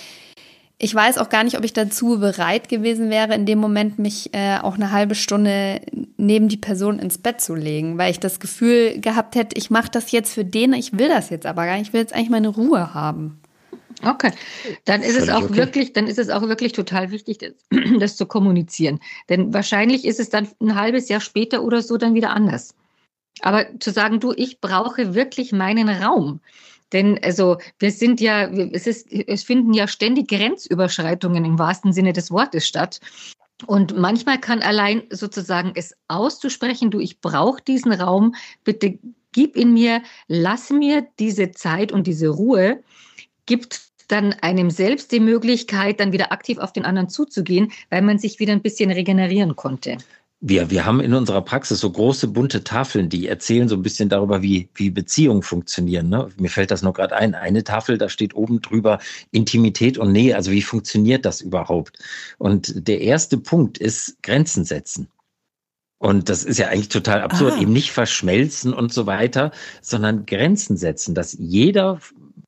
Ich weiß auch gar nicht, ob ich dazu bereit gewesen wäre, in dem Moment mich äh, auch eine halbe Stunde neben die Person ins Bett zu legen, weil ich das Gefühl gehabt hätte, ich mache das jetzt für den, ich will das jetzt aber gar nicht, ich will jetzt eigentlich meine Ruhe haben. Okay, dann ist es auch okay. wirklich, dann ist es auch wirklich total wichtig, das, [CLEARS THROAT] das zu kommunizieren. Denn wahrscheinlich ist es dann ein halbes Jahr später oder so dann wieder anders. Aber zu sagen, du, ich brauche wirklich meinen Raum. Denn also wir sind ja, es, ist, es finden ja ständig Grenzüberschreitungen im wahrsten Sinne des Wortes statt. Und manchmal kann allein sozusagen es auszusprechen, du, ich brauche diesen Raum, bitte gib ihn mir, lass mir diese Zeit und diese Ruhe, gibt dann einem selbst die Möglichkeit, dann wieder aktiv auf den anderen zuzugehen, weil man sich wieder ein bisschen regenerieren konnte. Wir, wir haben in unserer Praxis so große bunte Tafeln, die erzählen so ein bisschen darüber, wie, wie Beziehungen funktionieren. Ne? Mir fällt das nur gerade ein. Eine Tafel, da steht oben drüber Intimität und Nähe. Also wie funktioniert das überhaupt? Und der erste Punkt ist Grenzen setzen. Und das ist ja eigentlich total absurd, ah. eben nicht verschmelzen und so weiter, sondern Grenzen setzen, dass jeder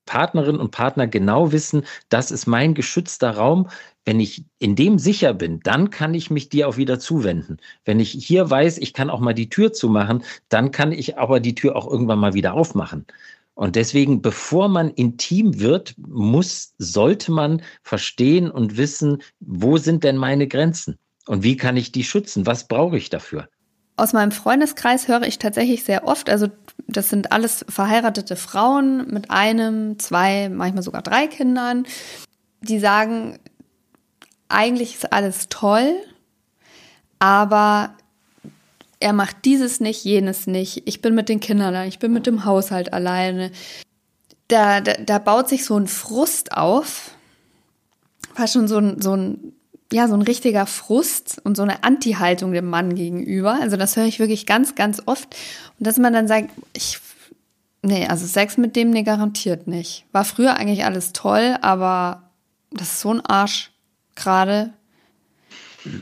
Partnerin und Partner genau wissen, das ist mein geschützter Raum. Wenn ich in dem sicher bin, dann kann ich mich dir auch wieder zuwenden. Wenn ich hier weiß, ich kann auch mal die Tür zumachen, dann kann ich aber die Tür auch irgendwann mal wieder aufmachen. Und deswegen, bevor man intim wird, muss, sollte man verstehen und wissen, wo sind denn meine Grenzen? Und wie kann ich die schützen? Was brauche ich dafür? Aus meinem Freundeskreis höre ich tatsächlich sehr oft, also das sind alles verheiratete Frauen mit einem, zwei, manchmal sogar drei Kindern, die sagen, eigentlich ist alles toll, aber er macht dieses nicht, jenes nicht. Ich bin mit den Kindern allein, ich bin mit dem Haushalt alleine. Da, da, da baut sich so ein Frust auf, fast schon so ein, so ein ja, so ein richtiger Frust und so eine Anti-Haltung dem Mann gegenüber. Also das höre ich wirklich ganz, ganz oft. Und dass man dann sagt, ich, nee, also Sex mit dem, nee, garantiert nicht. War früher eigentlich alles toll, aber das ist so ein Arsch gerade.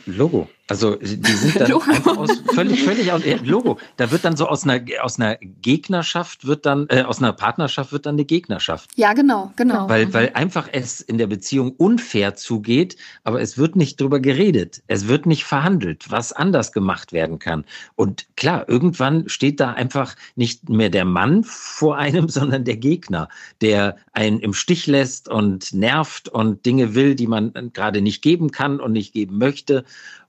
Logo. Also die sind [LAUGHS] dann einfach aus, völlig, völlig aus, Logo. Da wird dann so aus einer, aus einer Gegnerschaft wird dann, äh, aus einer Partnerschaft wird dann eine Gegnerschaft. Ja, genau, genau. Weil, weil einfach es in der Beziehung unfair zugeht, aber es wird nicht drüber geredet. Es wird nicht verhandelt, was anders gemacht werden kann. Und klar, irgendwann steht da einfach nicht mehr der Mann vor einem, [LAUGHS] sondern der Gegner, der einen im Stich lässt und nervt und Dinge will, die man gerade nicht geben kann und nicht geben möchte.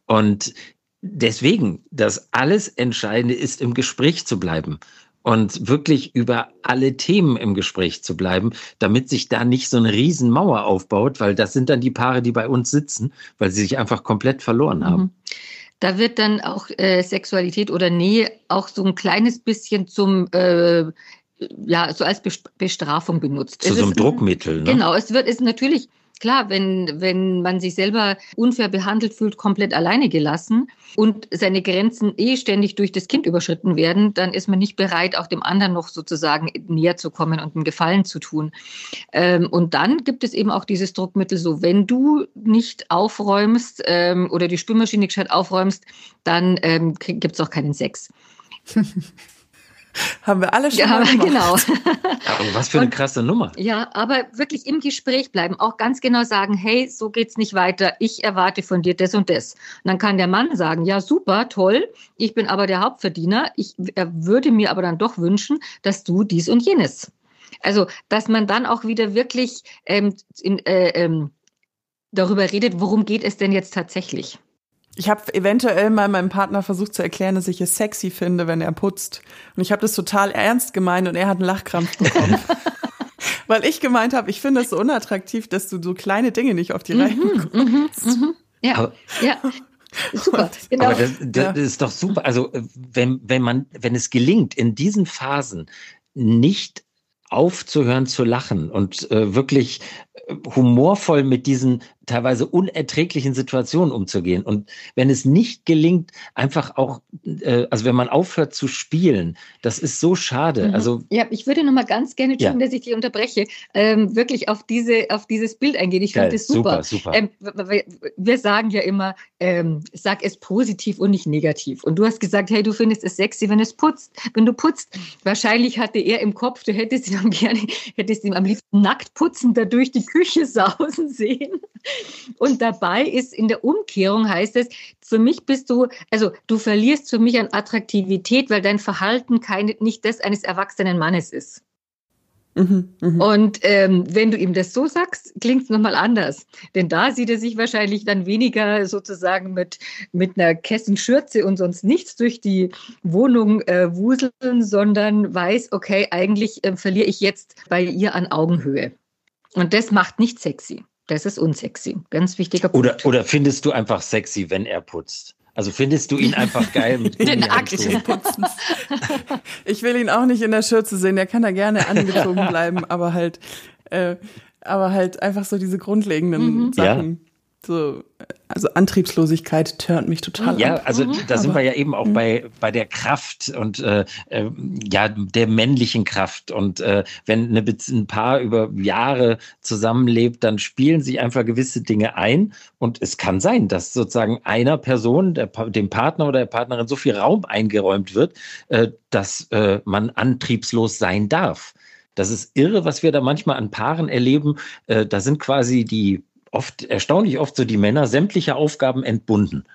Und deswegen, das alles Entscheidende ist, im Gespräch zu bleiben und wirklich über alle Themen im Gespräch zu bleiben, damit sich da nicht so eine Riesenmauer aufbaut, weil das sind dann die Paare, die bei uns sitzen, weil sie sich einfach komplett verloren haben. Mhm. Da wird dann auch äh, Sexualität oder Nähe auch so ein kleines bisschen zum äh, ja, so als Bestrafung benutzt. Zu so einem Druckmittel. Ne? Genau, es wird ist natürlich Klar, wenn, wenn man sich selber unfair behandelt fühlt, komplett alleine gelassen und seine Grenzen eh ständig durch das Kind überschritten werden, dann ist man nicht bereit, auch dem anderen noch sozusagen näher zu kommen und einen Gefallen zu tun. Ähm, und dann gibt es eben auch dieses Druckmittel so, wenn du nicht aufräumst ähm, oder die Spülmaschine gescheit aufräumst, dann ähm, gibt es auch keinen Sex. [LAUGHS] Haben wir alle schon [LAUGHS] ja, mal gemacht. genau. Aber was für eine krasse Nummer. Ja, aber wirklich im Gespräch bleiben, auch ganz genau sagen, hey, so geht's nicht weiter. Ich erwarte von dir das und das. Und dann kann der Mann sagen, ja, super, toll. Ich bin aber der Hauptverdiener. Ich würde mir aber dann doch wünschen, dass du dies und jenes. Also, dass man dann auch wieder wirklich ähm, in, äh, ähm, darüber redet, worum geht es denn jetzt tatsächlich? Ich habe eventuell mal meinem Partner versucht zu erklären, dass ich es sexy finde, wenn er putzt. Und ich habe das total ernst gemeint und er hat einen Lachkrampf bekommen. [LAUGHS] Weil ich gemeint habe, ich finde es so unattraktiv, dass du so kleine Dinge nicht auf die mhm, Reihe bekommst. Mhm, mhm. Ja, aber, ja. Super, genau. Aber das, das ja. ist doch super. Also wenn, wenn man, wenn es gelingt, in diesen Phasen nicht aufzuhören zu lachen und äh, wirklich humorvoll mit diesen teilweise unerträglichen Situationen umzugehen. Und wenn es nicht gelingt, einfach auch, äh, also wenn man aufhört zu spielen, das ist so schade. Mhm. Also ja, ich würde noch mal ganz gerne, ja. dass ich dich unterbreche, ähm, wirklich auf diese, auf dieses Bild eingehen. Ich finde das super. super, super. Ähm, wir sagen ja immer, ähm, sag es positiv und nicht negativ. Und du hast gesagt, hey, du findest es sexy, wenn es putzt, wenn du putzt. Wahrscheinlich hatte er im Kopf, du hättest ihn [LAUGHS] gerne, hättest ihn am liebsten nackt putzen, da durch die Küche [LAUGHS] sausen sehen. Und dabei ist in der Umkehrung heißt es, für mich bist du, also du verlierst für mich an Attraktivität, weil dein Verhalten keine, nicht das eines erwachsenen Mannes ist. Mhm, mh. Und ähm, wenn du ihm das so sagst, klingt es nochmal anders. Denn da sieht er sich wahrscheinlich dann weniger sozusagen mit, mit einer Kessenschürze und sonst nichts durch die Wohnung äh, wuseln, sondern weiß, okay, eigentlich äh, verliere ich jetzt bei ihr an Augenhöhe. Und das macht nicht sexy. Das ist unsexy. Ganz wichtiger Punkt. Oder, oder findest du einfach sexy, wenn er putzt? Also findest du ihn einfach geil mit [LAUGHS] Den Akt des Putzens. [LAUGHS] Ich will ihn auch nicht in der Schürze sehen. Der kann da gerne angezogen [LAUGHS] bleiben, aber halt, äh, aber halt einfach so diese grundlegenden mhm. Sachen. Ja. So, also Antriebslosigkeit turnt mich total Ja, also mhm. da sind wir ja eben auch mhm. bei, bei der Kraft und äh, äh, ja, der männlichen Kraft. Und äh, wenn eine, ein Paar über Jahre zusammenlebt, dann spielen sich einfach gewisse Dinge ein. Und es kann sein, dass sozusagen einer Person, der, dem Partner oder der Partnerin so viel Raum eingeräumt wird, äh, dass äh, man antriebslos sein darf. Das ist irre, was wir da manchmal an Paaren erleben. Äh, da sind quasi die oft, erstaunlich oft so die Männer sämtliche Aufgaben entbunden.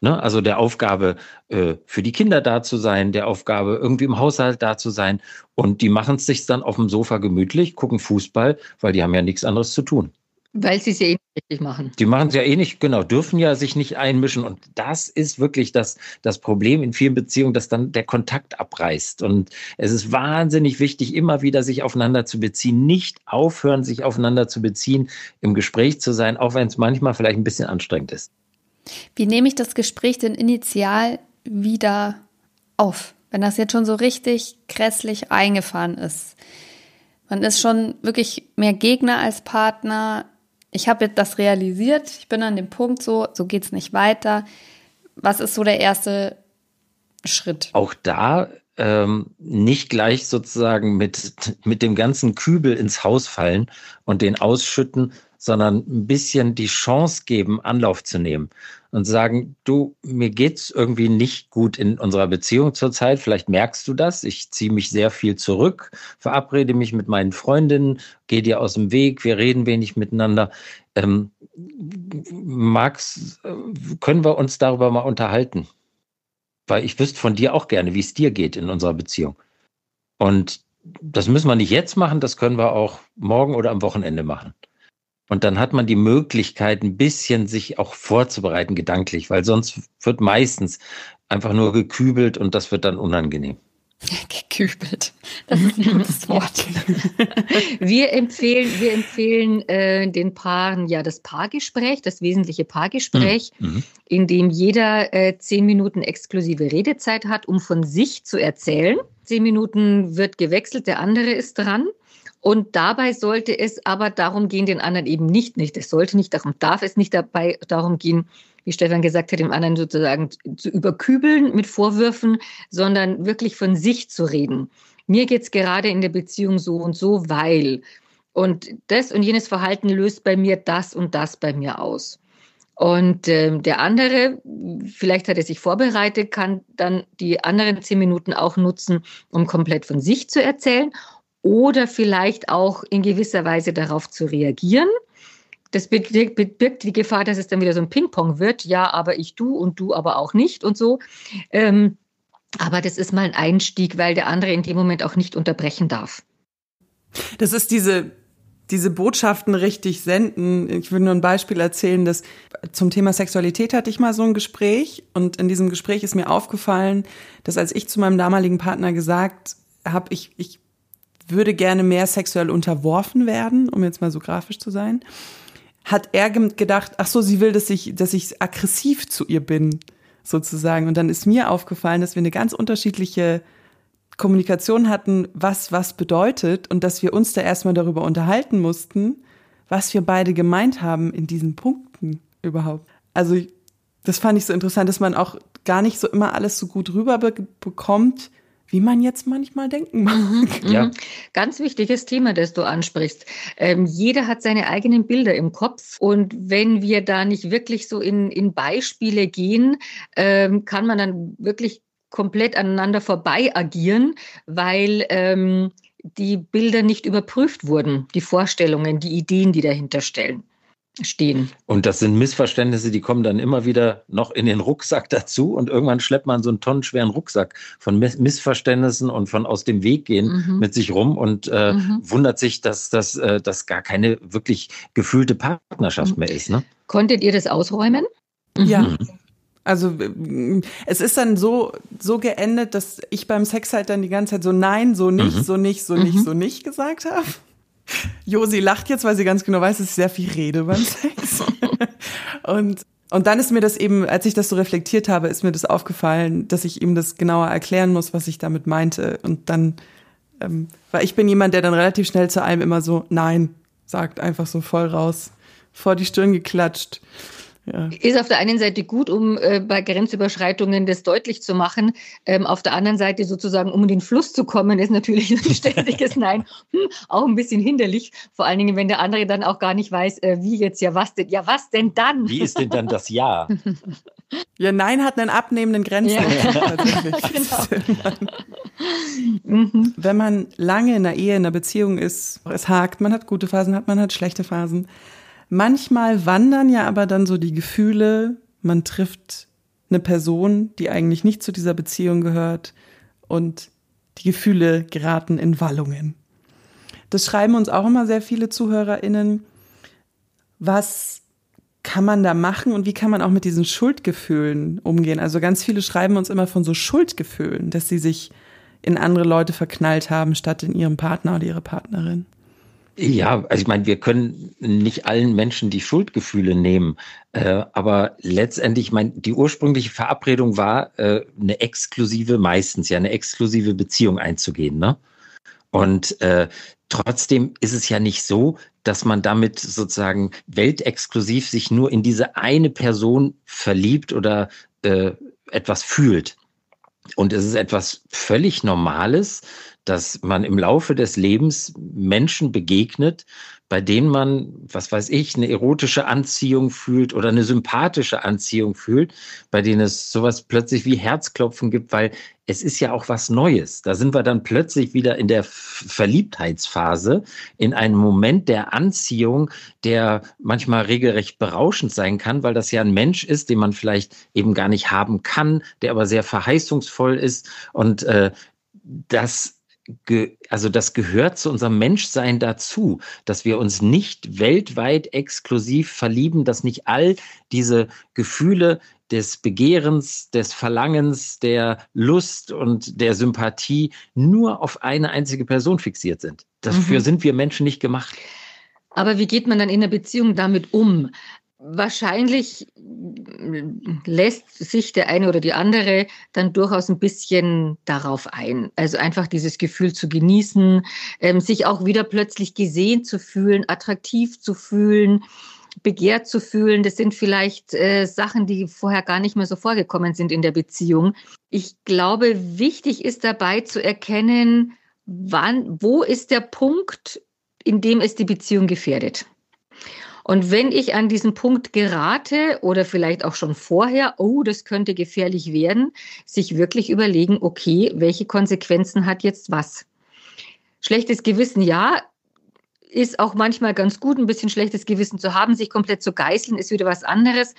Ne? Also der Aufgabe, äh, für die Kinder da zu sein, der Aufgabe, irgendwie im Haushalt da zu sein. Und die machen es sich dann auf dem Sofa gemütlich, gucken Fußball, weil die haben ja nichts anderes zu tun. Weil sie es ja eh nicht richtig machen. Die machen es ja eh nicht, genau, dürfen ja sich nicht einmischen. Und das ist wirklich das, das Problem in vielen Beziehungen, dass dann der Kontakt abreißt. Und es ist wahnsinnig wichtig, immer wieder sich aufeinander zu beziehen, nicht aufhören, sich aufeinander zu beziehen, im Gespräch zu sein, auch wenn es manchmal vielleicht ein bisschen anstrengend ist. Wie nehme ich das Gespräch denn initial wieder auf, wenn das jetzt schon so richtig grässlich eingefahren ist? Man ist schon wirklich mehr Gegner als Partner ich habe jetzt das realisiert, ich bin an dem Punkt so, so geht es nicht weiter. Was ist so der erste Schritt? Auch da ähm, nicht gleich sozusagen mit, mit dem ganzen Kübel ins Haus fallen und den ausschütten, sondern ein bisschen die Chance geben, Anlauf zu nehmen und sagen, du, mir geht's irgendwie nicht gut in unserer Beziehung zurzeit. Vielleicht merkst du das. Ich ziehe mich sehr viel zurück, verabrede mich mit meinen Freundinnen, gehe dir aus dem Weg, wir reden wenig miteinander. Ähm, Max, äh, können wir uns darüber mal unterhalten? Weil ich wüsste von dir auch gerne, wie es dir geht in unserer Beziehung. Und das müssen wir nicht jetzt machen, das können wir auch morgen oder am Wochenende machen. Und dann hat man die Möglichkeit, ein bisschen sich auch vorzubereiten gedanklich, weil sonst wird meistens einfach nur gekübelt und das wird dann unangenehm. [LAUGHS] Gekübelt. Das ist ein gutes [LAUGHS] Wort. [LAUGHS] wir empfehlen, wir empfehlen äh, den Paaren ja das Paargespräch, das wesentliche Paargespräch, mhm. mhm. in dem jeder äh, zehn Minuten exklusive Redezeit hat, um von sich zu erzählen. Zehn Minuten wird gewechselt, der andere ist dran. Und dabei sollte es aber darum gehen, den anderen eben nicht, nicht, es sollte nicht, darum darf es nicht dabei darum gehen, wie Stefan gesagt hat, dem anderen sozusagen zu überkübeln mit Vorwürfen, sondern wirklich von sich zu reden. Mir geht es gerade in der Beziehung so und so, weil. Und das und jenes Verhalten löst bei mir das und das bei mir aus. Und äh, der andere, vielleicht hat er sich vorbereitet, kann dann die anderen zehn Minuten auch nutzen, um komplett von sich zu erzählen oder vielleicht auch in gewisser Weise darauf zu reagieren. Das birgt, die Gefahr, dass es dann wieder so ein Ping-Pong wird. Ja, aber ich du und du aber auch nicht und so. Ähm, aber das ist mal ein Einstieg, weil der andere in dem Moment auch nicht unterbrechen darf. Das ist diese, diese Botschaften richtig senden. Ich will nur ein Beispiel erzählen, dass zum Thema Sexualität hatte ich mal so ein Gespräch und in diesem Gespräch ist mir aufgefallen, dass als ich zu meinem damaligen Partner gesagt habe, ich, ich würde gerne mehr sexuell unterworfen werden, um jetzt mal so grafisch zu sein, hat er gedacht, ach so, sie will, dass ich, dass ich aggressiv zu ihr bin, sozusagen. Und dann ist mir aufgefallen, dass wir eine ganz unterschiedliche Kommunikation hatten, was was bedeutet und dass wir uns da erstmal darüber unterhalten mussten, was wir beide gemeint haben in diesen Punkten überhaupt. Also das fand ich so interessant, dass man auch gar nicht so immer alles so gut rüberbekommt, wie man jetzt manchmal denken mag. Mhm, ja. Ganz wichtiges Thema, das du ansprichst. Ähm, jeder hat seine eigenen Bilder im Kopf und wenn wir da nicht wirklich so in, in Beispiele gehen, ähm, kann man dann wirklich komplett aneinander vorbei agieren, weil ähm, die Bilder nicht überprüft wurden, die Vorstellungen, die Ideen, die dahinter stellen stehen. Und das sind Missverständnisse, die kommen dann immer wieder noch in den Rucksack dazu und irgendwann schleppt man so einen tonnenschweren Rucksack von Missverständnissen und von aus dem Weg gehen mhm. mit sich rum und äh, mhm. wundert sich, dass das äh, dass gar keine wirklich gefühlte Partnerschaft mhm. mehr ist. Ne? Konntet ihr das ausräumen? Ja. Mhm. Also es ist dann so so geendet, dass ich beim Sex halt dann die ganze Zeit so nein, so nicht, mhm. so nicht, so nicht, mhm. so nicht gesagt habe. Josi lacht jetzt, weil sie ganz genau weiß, dass ich sehr viel rede beim [LAUGHS] Sex. und, und dann ist mir das eben, als ich das so reflektiert habe, ist mir das aufgefallen, dass ich ihm das genauer erklären muss, was ich damit meinte. Und dann, ähm, weil ich bin jemand, der dann relativ schnell zu allem immer so Nein sagt, einfach so voll raus, vor die Stirn geklatscht. Ja. Ist auf der einen Seite gut, um äh, bei Grenzüberschreitungen das deutlich zu machen. Ähm, auf der anderen Seite sozusagen, um in den Fluss zu kommen, ist natürlich [LAUGHS] ein ständiges Nein hm, auch ein bisschen hinderlich. Vor allen Dingen, wenn der andere dann auch gar nicht weiß, äh, wie jetzt, ja was denn, ja was denn dann? Wie ist denn dann das Ja? [LAUGHS] ja, Nein hat einen abnehmenden Grenzen. Ja. [LAUGHS] genau. Mhm. Wenn man lange in einer Ehe, in einer Beziehung ist, es hakt, man hat gute Phasen, hat man hat schlechte Phasen Manchmal wandern ja aber dann so die Gefühle, man trifft eine Person, die eigentlich nicht zu dieser Beziehung gehört und die Gefühle geraten in Wallungen. Das schreiben uns auch immer sehr viele ZuhörerInnen. Was kann man da machen und wie kann man auch mit diesen Schuldgefühlen umgehen? Also ganz viele schreiben uns immer von so Schuldgefühlen, dass sie sich in andere Leute verknallt haben, statt in ihren Partner oder ihre Partnerin. Ja, also ich meine, wir können nicht allen Menschen die Schuldgefühle nehmen, äh, aber letztendlich, ich meine, die ursprüngliche Verabredung war, äh, eine exklusive, meistens ja eine exklusive Beziehung einzugehen, ne? Und äh, trotzdem ist es ja nicht so, dass man damit sozusagen weltexklusiv sich nur in diese eine Person verliebt oder äh, etwas fühlt. Und es ist etwas völlig Normales, dass man im Laufe des Lebens Menschen begegnet, bei denen man, was weiß ich, eine erotische Anziehung fühlt oder eine sympathische Anziehung fühlt, bei denen es sowas plötzlich wie Herzklopfen gibt, weil es ist ja auch was Neues. Da sind wir dann plötzlich wieder in der Verliebtheitsphase, in einem Moment der Anziehung, der manchmal regelrecht berauschend sein kann, weil das ja ein Mensch ist, den man vielleicht eben gar nicht haben kann, der aber sehr verheißungsvoll ist und äh, das also das gehört zu unserem Menschsein dazu, dass wir uns nicht weltweit exklusiv verlieben, dass nicht all diese Gefühle des Begehrens, des Verlangens, der Lust und der Sympathie nur auf eine einzige Person fixiert sind. Dafür mhm. sind wir Menschen nicht gemacht. Aber wie geht man dann in der Beziehung damit um? Wahrscheinlich lässt sich der eine oder die andere dann durchaus ein bisschen darauf ein. Also einfach dieses Gefühl zu genießen, ähm, sich auch wieder plötzlich gesehen zu fühlen, attraktiv zu fühlen, begehrt zu fühlen. Das sind vielleicht äh, Sachen, die vorher gar nicht mehr so vorgekommen sind in der Beziehung. Ich glaube, wichtig ist dabei zu erkennen, wann, wo ist der Punkt, in dem es die Beziehung gefährdet. Und wenn ich an diesen Punkt gerate oder vielleicht auch schon vorher, oh, das könnte gefährlich werden, sich wirklich überlegen, okay, welche Konsequenzen hat jetzt was? Schlechtes Gewissen, ja, ist auch manchmal ganz gut, ein bisschen schlechtes Gewissen zu haben, sich komplett zu geißeln, ist wieder was anderes.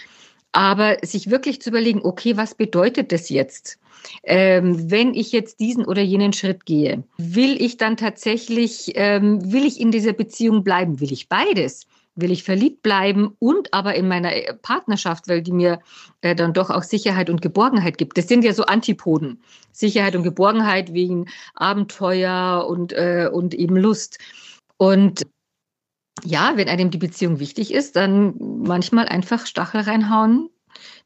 Aber sich wirklich zu überlegen, okay, was bedeutet das jetzt? Ähm, wenn ich jetzt diesen oder jenen Schritt gehe, will ich dann tatsächlich, ähm, will ich in dieser Beziehung bleiben? Will ich beides? Will ich verliebt bleiben und aber in meiner äh, Partnerschaft, weil die mir äh, dann doch auch Sicherheit und Geborgenheit gibt. Das sind ja so Antipoden. Sicherheit und Geborgenheit wegen Abenteuer und, äh, und eben Lust. Und ja, wenn einem die Beziehung wichtig ist, dann manchmal einfach Stachel reinhauen,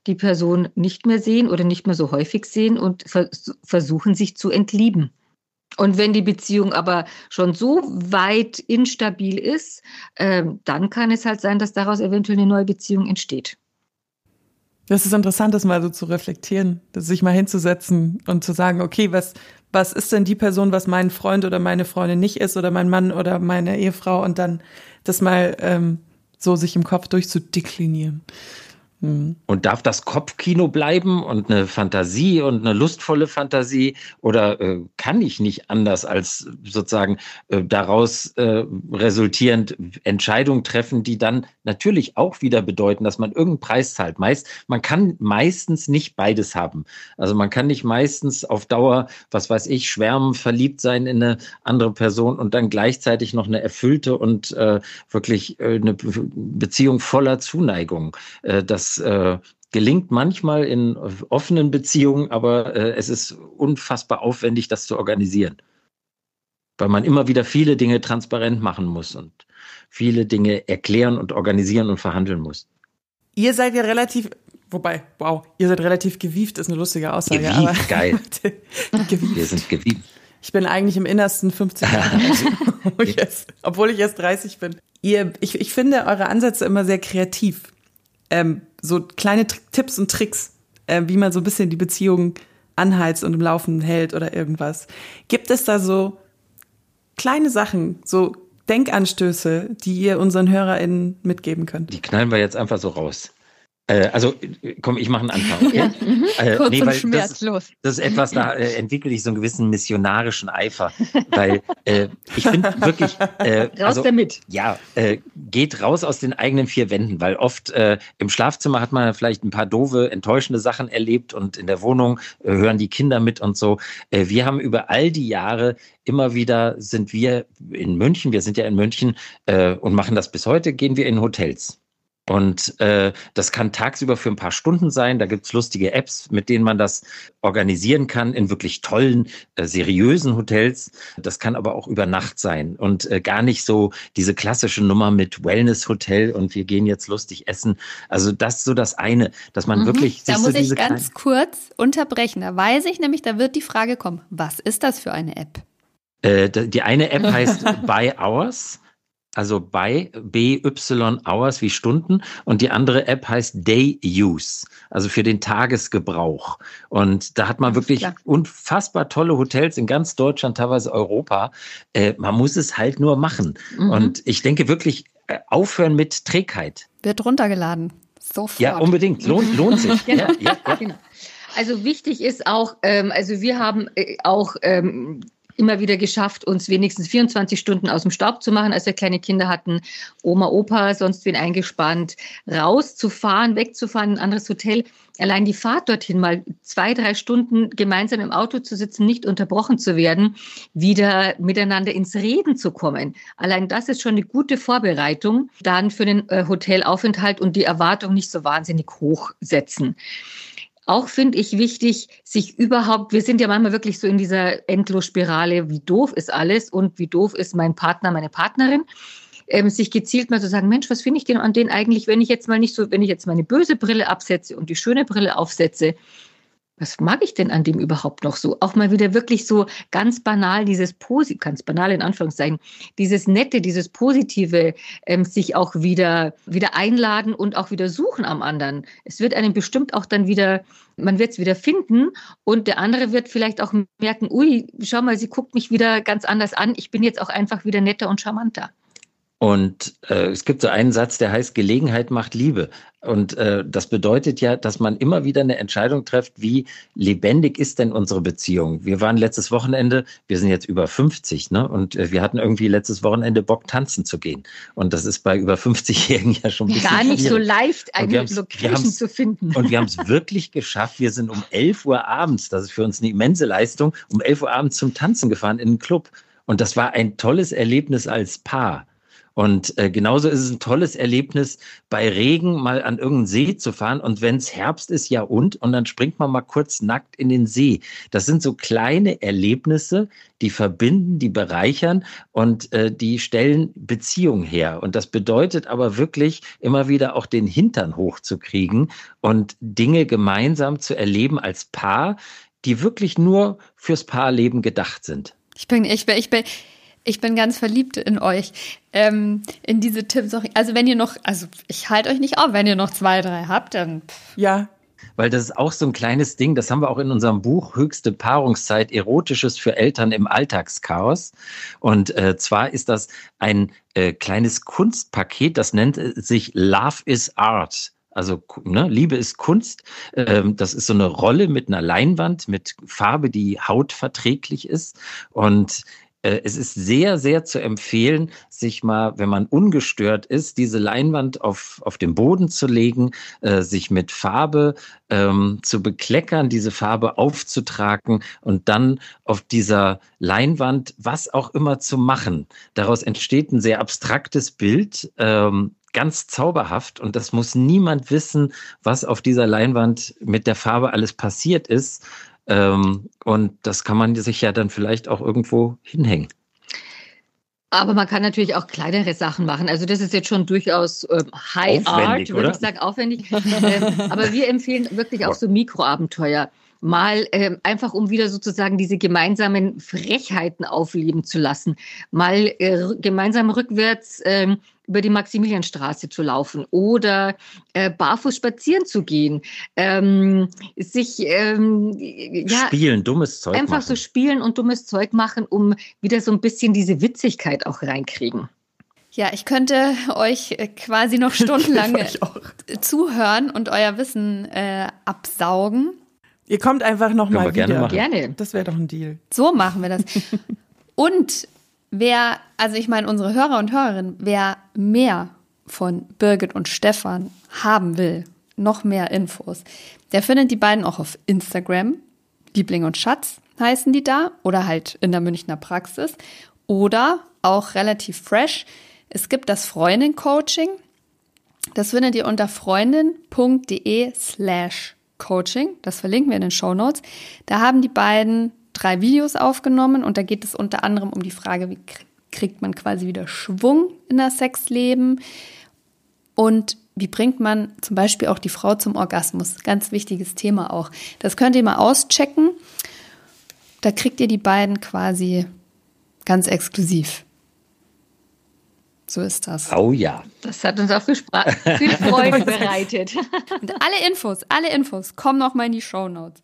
die Person nicht mehr sehen oder nicht mehr so häufig sehen und vers versuchen, sich zu entlieben. Und wenn die Beziehung aber schon so weit instabil ist, äh, dann kann es halt sein, dass daraus eventuell eine neue Beziehung entsteht. Das ist interessant, das mal so zu reflektieren, sich mal hinzusetzen und zu sagen, okay, was, was ist denn die Person, was mein Freund oder meine Freundin nicht ist oder mein Mann oder meine Ehefrau und dann das mal ähm, so sich im Kopf durchzudeklinieren. Mhm. Und darf das Kopfkino bleiben und eine Fantasie und eine lustvolle Fantasie? Oder äh, kann ich nicht anders als sozusagen äh, daraus äh, resultierend Entscheidungen treffen, die dann natürlich auch wieder bedeuten, dass man irgendeinen Preis zahlt? Meist, man kann meistens nicht beides haben. Also man kann nicht meistens auf Dauer, was weiß ich, schwärmen, verliebt sein in eine andere Person und dann gleichzeitig noch eine erfüllte und äh, wirklich äh, eine Beziehung voller Zuneigung. Äh, das das äh, gelingt manchmal in offenen Beziehungen, aber äh, es ist unfassbar aufwendig, das zu organisieren. Weil man immer wieder viele Dinge transparent machen muss und viele Dinge erklären und organisieren und verhandeln muss. Ihr seid ja relativ, wobei, wow, ihr seid relativ gewieft, ist eine lustige Aussage. Gewieft, aber, [LAUGHS] geil. gewieft. Wir sind gewieft. Ich bin eigentlich im Innersten 50 Jahre alt, [LAUGHS] obwohl ich erst 30 bin. Ihr, ich, ich finde eure Ansätze immer sehr kreativ ähm, so kleine T Tipps und Tricks, äh, wie man so ein bisschen die Beziehung anheizt und im Laufen hält oder irgendwas. Gibt es da so kleine Sachen, so Denkanstöße, die ihr unseren HörerInnen mitgeben könnt? Die knallen wir jetzt einfach so raus. Äh, also, komm, ich mache einen Anfang. Ja. Mhm. Äh, Kurz nee, und schmerzlos. Das, das, ist etwas, da äh, [LAUGHS] entwickle ich so einen gewissen missionarischen Eifer, weil äh, ich finde wirklich. Äh, raus also, damit. Ja, geht raus aus den eigenen vier Wänden, weil oft im Schlafzimmer hat man vielleicht ein paar doofe, enttäuschende Sachen erlebt und in der Wohnung hören die Kinder mit und so. Wir haben über all die Jahre immer wieder sind wir in München, wir sind ja in München und machen das bis heute, gehen wir in Hotels. Und äh, das kann tagsüber für ein paar Stunden sein. Da gibt's lustige Apps, mit denen man das organisieren kann in wirklich tollen, äh, seriösen Hotels. Das kann aber auch über Nacht sein und äh, gar nicht so diese klassische Nummer mit Wellness-Hotel und wir gehen jetzt lustig essen. Also das ist so das eine, dass man mhm. wirklich. Da muss so ich ganz kurz unterbrechen. Da weiß ich nämlich, da wird die Frage kommen, was ist das für eine App? Äh, die eine App [LAUGHS] heißt Buy Hours also bei BY Hours wie Stunden und die andere App heißt Day Use, also für den Tagesgebrauch. Und da hat man wirklich Klar. unfassbar tolle Hotels in ganz Deutschland, teilweise Europa. Äh, man muss es halt nur machen. Mhm. Und ich denke wirklich, äh, aufhören mit Trägheit. Wird runtergeladen. Sofort. Ja, unbedingt. Lohnt, lohnt sich. [LAUGHS] genau. Ja, ja, genau. Also wichtig ist auch, ähm, also wir haben äh, auch ähm, immer wieder geschafft, uns wenigstens 24 Stunden aus dem Staub zu machen, als wir kleine Kinder hatten. Oma, Opa, sonst wen eingespannt, rauszufahren, wegzufahren, in ein anderes Hotel. Allein die Fahrt dorthin mal zwei, drei Stunden gemeinsam im Auto zu sitzen, nicht unterbrochen zu werden, wieder miteinander ins Reden zu kommen. Allein das ist schon eine gute Vorbereitung dann für den äh, Hotelaufenthalt und die Erwartung nicht so wahnsinnig hoch setzen. Auch finde ich wichtig, sich überhaupt, wir sind ja manchmal wirklich so in dieser Endlosspirale, wie doof ist alles und wie doof ist mein Partner, meine Partnerin. Ähm, sich gezielt mal zu sagen, Mensch, was finde ich denn an denen eigentlich, wenn ich jetzt mal nicht so, wenn ich jetzt meine böse Brille absetze und die schöne Brille aufsetze, was mag ich denn an dem überhaupt noch so? Auch mal wieder wirklich so ganz banal dieses Positive, ganz banal in Anführungszeichen, dieses Nette, dieses Positive, ähm, sich auch wieder, wieder einladen und auch wieder suchen am anderen. Es wird einem bestimmt auch dann wieder, man wird es wieder finden und der andere wird vielleicht auch merken, ui, schau mal, sie guckt mich wieder ganz anders an. Ich bin jetzt auch einfach wieder netter und charmanter. Und äh, es gibt so einen Satz, der heißt, Gelegenheit macht Liebe. Und äh, das bedeutet ja, dass man immer wieder eine Entscheidung trifft, wie lebendig ist denn unsere Beziehung. Wir waren letztes Wochenende, wir sind jetzt über 50, ne? Und äh, wir hatten irgendwie letztes Wochenende Bock, tanzen zu gehen. Und das ist bei über 50-Jährigen ja schon ein bisschen Gar nicht schwierig. so leicht, eine Location zu finden. Und wir haben es wirklich geschafft. Wir sind um 11 Uhr abends, das ist für uns eine immense Leistung, um 11 Uhr abends zum Tanzen gefahren in den Club. Und das war ein tolles Erlebnis als Paar. Und äh, genauso ist es ein tolles Erlebnis, bei Regen mal an irgendeinen See zu fahren. Und wenn es Herbst ist, ja und, und dann springt man mal kurz nackt in den See. Das sind so kleine Erlebnisse, die verbinden, die bereichern und äh, die stellen Beziehung her. Und das bedeutet aber wirklich immer wieder auch den Hintern hochzukriegen und Dinge gemeinsam zu erleben als Paar, die wirklich nur fürs Paarleben gedacht sind. Ich bin, ich bin, ich bin, ich bin ganz verliebt in euch, ähm, in diese Tipps. Also wenn ihr noch, also ich halte euch nicht auf, wenn ihr noch zwei, drei habt, dann. Ja, weil das ist auch so ein kleines Ding, das haben wir auch in unserem Buch Höchste Paarungszeit, Erotisches für Eltern im Alltagschaos. Und äh, zwar ist das ein äh, kleines Kunstpaket, das nennt äh, sich Love is Art. Also ne, Liebe ist Kunst. Ähm, das ist so eine Rolle mit einer Leinwand, mit Farbe, die hautverträglich ist. Und es ist sehr, sehr zu empfehlen, sich mal, wenn man ungestört ist, diese Leinwand auf, auf den Boden zu legen, äh, sich mit Farbe ähm, zu bekleckern, diese Farbe aufzutragen und dann auf dieser Leinwand was auch immer zu machen. Daraus entsteht ein sehr abstraktes Bild. Ähm, ganz zauberhaft und das muss niemand wissen, was auf dieser Leinwand mit der Farbe alles passiert ist. Ähm, und das kann man sich ja dann vielleicht auch irgendwo hinhängen. Aber man kann natürlich auch kleinere Sachen machen. Also das ist jetzt schon durchaus äh, High aufwendig, Art, würde ich sagen, aufwendig. [LAUGHS] ähm, aber wir empfehlen wirklich auch so Mikroabenteuer. Mal ähm, einfach, um wieder sozusagen diese gemeinsamen Frechheiten aufleben zu lassen. Mal äh, gemeinsam rückwärts ähm, über die Maximilianstraße zu laufen oder äh, barfuß spazieren zu gehen, ähm, sich ähm, ja, spielen, dummes Zeug einfach machen. so spielen und dummes Zeug machen, um wieder so ein bisschen diese Witzigkeit auch reinkriegen. Ja, ich könnte euch äh, quasi noch [LAUGHS] stundenlang zuhören und euer Wissen äh, absaugen. Ihr kommt einfach noch Können mal wir gerne wieder. machen. Gerne. Das wäre doch ein Deal. So machen wir das. Und wer, also ich meine, unsere Hörer und Hörerinnen, wer mehr von Birgit und Stefan haben will, noch mehr Infos, der findet die beiden auch auf Instagram. Liebling und Schatz heißen die da oder halt in der Münchner Praxis oder auch relativ fresh. Es gibt das Freundin-Coaching. Das findet ihr unter freundin.de slash Coaching. Das verlinken wir in den Show Notes. Da haben die beiden drei Videos aufgenommen und da geht es unter anderem um die Frage, wie kriegt man quasi wieder Schwung in das Sexleben und wie bringt man zum Beispiel auch die Frau zum Orgasmus? Ganz wichtiges Thema auch. Das könnt ihr mal auschecken. Da kriegt ihr die beiden quasi ganz exklusiv. So ist das. Oh ja. Das hat uns auch viel, [LAUGHS] viel Freude bereitet. Und alle Infos, alle Infos kommen noch mal in die Show Notes.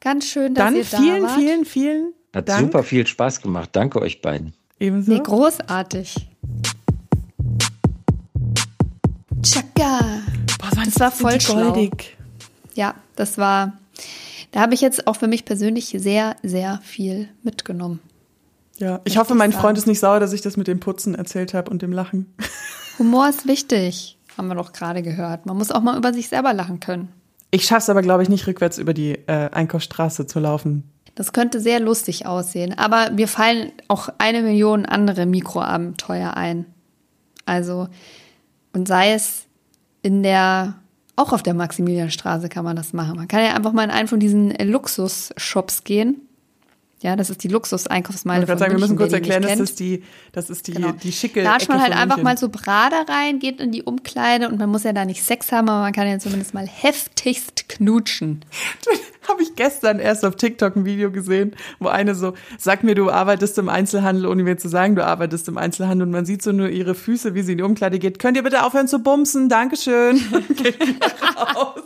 Ganz schön, dass Dann ihr da vielen, wart. vielen, vielen Hat Dank. super viel Spaß gemacht. Danke euch beiden. Ebenso. Nee, großartig. Tschakka. Boah, Mann, Das war voll goldig. Ja, das war. Da habe ich jetzt auch für mich persönlich sehr, sehr viel mitgenommen. Ja, ich hoffe, mein. Freund ist nicht sauer, dass ich das mit dem Putzen erzählt habe und dem Lachen. [LAUGHS] Humor ist wichtig, haben wir doch gerade gehört. Man muss auch mal über sich selber lachen können. Ich schaff's aber, glaube ich, nicht rückwärts über die äh, Einkaufsstraße zu laufen. Das könnte sehr lustig aussehen, aber mir fallen auch eine Million andere Mikroabenteuer ein. Also, und sei es in der, auch auf der Maximilianstraße kann man das machen. Man kann ja einfach mal in einen von diesen Luxusshops gehen. Ja, das ist die Luxus-Einkaufsmeile Ich von sagen, wir müssen kurz erklären, das kennt. die, das ist die, Genau. die schicke Latscht Ecke man halt einfach mal so Brader rein, geht in die Umkleide und man muss ja da nicht Sex haben, aber man kann ja zumindest mal heftigst knutschen. [LAUGHS] Habe ich gestern erst auf TikTok ein Video gesehen, wo eine so, sag mir, du arbeitest im Einzelhandel, ohne mir zu sagen, du arbeitest im Einzelhandel und man sieht so nur ihre Füße, wie sie in die Umkleide geht. Könnt ihr bitte aufhören zu bumsen? Dankeschön. [LAUGHS] Geht wieder raus.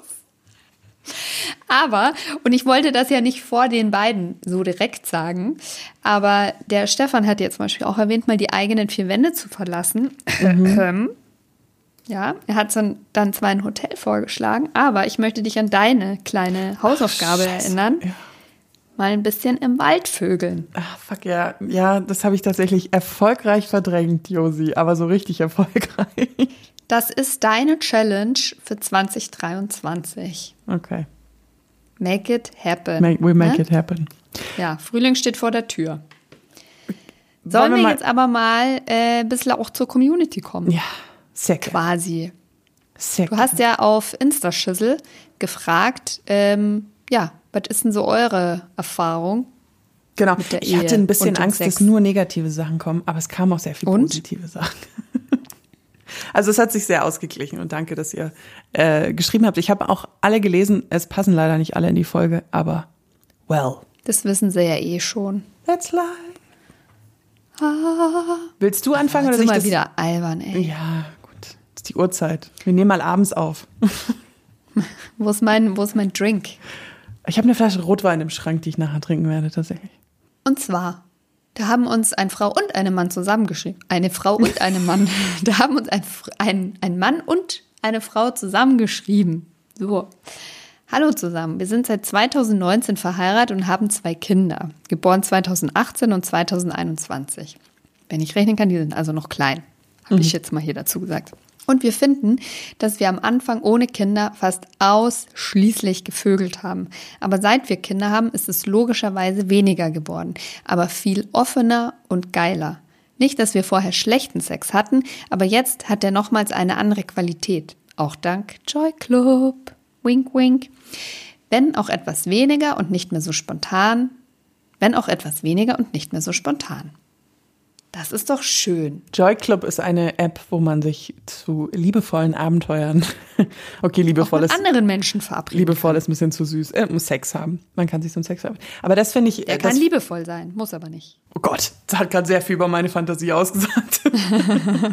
Aber, und ich wollte das ja nicht vor den beiden so direkt sagen, aber der Stefan hat jetzt zum Beispiel auch erwähnt, mal die eigenen vier Wände zu verlassen. [LAUGHS] Ähm, ja, er hat dann, zwar ein Hotel vorgeschlagen, aber ich möchte dich an deine kleine Hausaufgabe Scheiße. erinnern. Ja. Mal ein bisschen im Wald vögeln. Ah, fuck, ja. Ja, das habe ich tatsächlich erfolgreich verdrängt, Josi, aber so richtig erfolgreich. Das ist deine Challenge für 2023. Okay. Make it happen. Make, we make ne? it happen. Ja, Frühling steht vor der Tür. Wollen Sollen wir wir jetzt aber mal äh, ein bisschen auch zur Community kommen? Ja, sehr gerne. Quasi. Sehr Du hast ja auf Insta-Schüssel gefragt, ähm, ja, was ist denn so eure Erfahrung? Genau. mit der Ich hatte Ehe ein bisschen Angst, Sex. dass nur negative Sachen kommen, aber es kamen auch sehr viele Und? positive Sachen. [LAUGHS] Also es hat sich sehr ausgeglichen und danke, dass ihr äh, geschrieben habt. Ich habe auch alle gelesen. Es passen leider nicht alle in die Folge, aber well. Das wissen sie ja eh schon. That's life. Willst du anfangen oder Jetzt soll ich das? wieder albern, ey. Ja, gut. Das ist die Uhrzeit. Wir nehmen mal abends auf. [LAUGHS] Wo ist mein, wo ist mein Drink? Ich habe eine Flasche Rotwein im Schrank, die ich nachher trinken werde, tatsächlich. Und zwar, da haben uns eine Frau und eine Mann zusammengeschrieben. Eine Frau und eine Mann. [LAUGHS] Da haben uns ein, ein, ein Mann und eine Frau zusammengeschrieben. So. Hallo zusammen. Wir sind seit 2019 verheiratet und haben zwei Kinder. Geboren 2018 und 2021. Wenn ich rechnen kann, die sind also noch klein. Habe ich jetzt mal hier dazu gesagt. Und wir finden, dass wir am Anfang ohne Kinder fast ausschließlich gevögelt haben. Aber seit wir Kinder haben, ist es logischerweise weniger geworden, aber viel offener und geiler. Nicht, dass wir vorher schlechten Sex hatten, aber jetzt hat er nochmals eine andere Qualität. Auch dank Joy Club. Wink, wink. Wenn auch etwas weniger und nicht mehr so spontan. Wenn auch etwas weniger und nicht mehr so spontan. Das ist doch schön. Joy Club ist eine App, wo man sich zu liebevollen Abenteuern, [LAUGHS] okay, liebevoll Mit ist, anderen Menschen verabreden. liebevoll ist ein bisschen zu süß, äh, Sex haben. Man kann sich einen Sex haben. Aber das finde ich, Er äh, kann das, liebevoll sein, muss aber nicht. Oh Gott, das hat gerade sehr viel über meine Fantasie ausgesagt. [LAUGHS]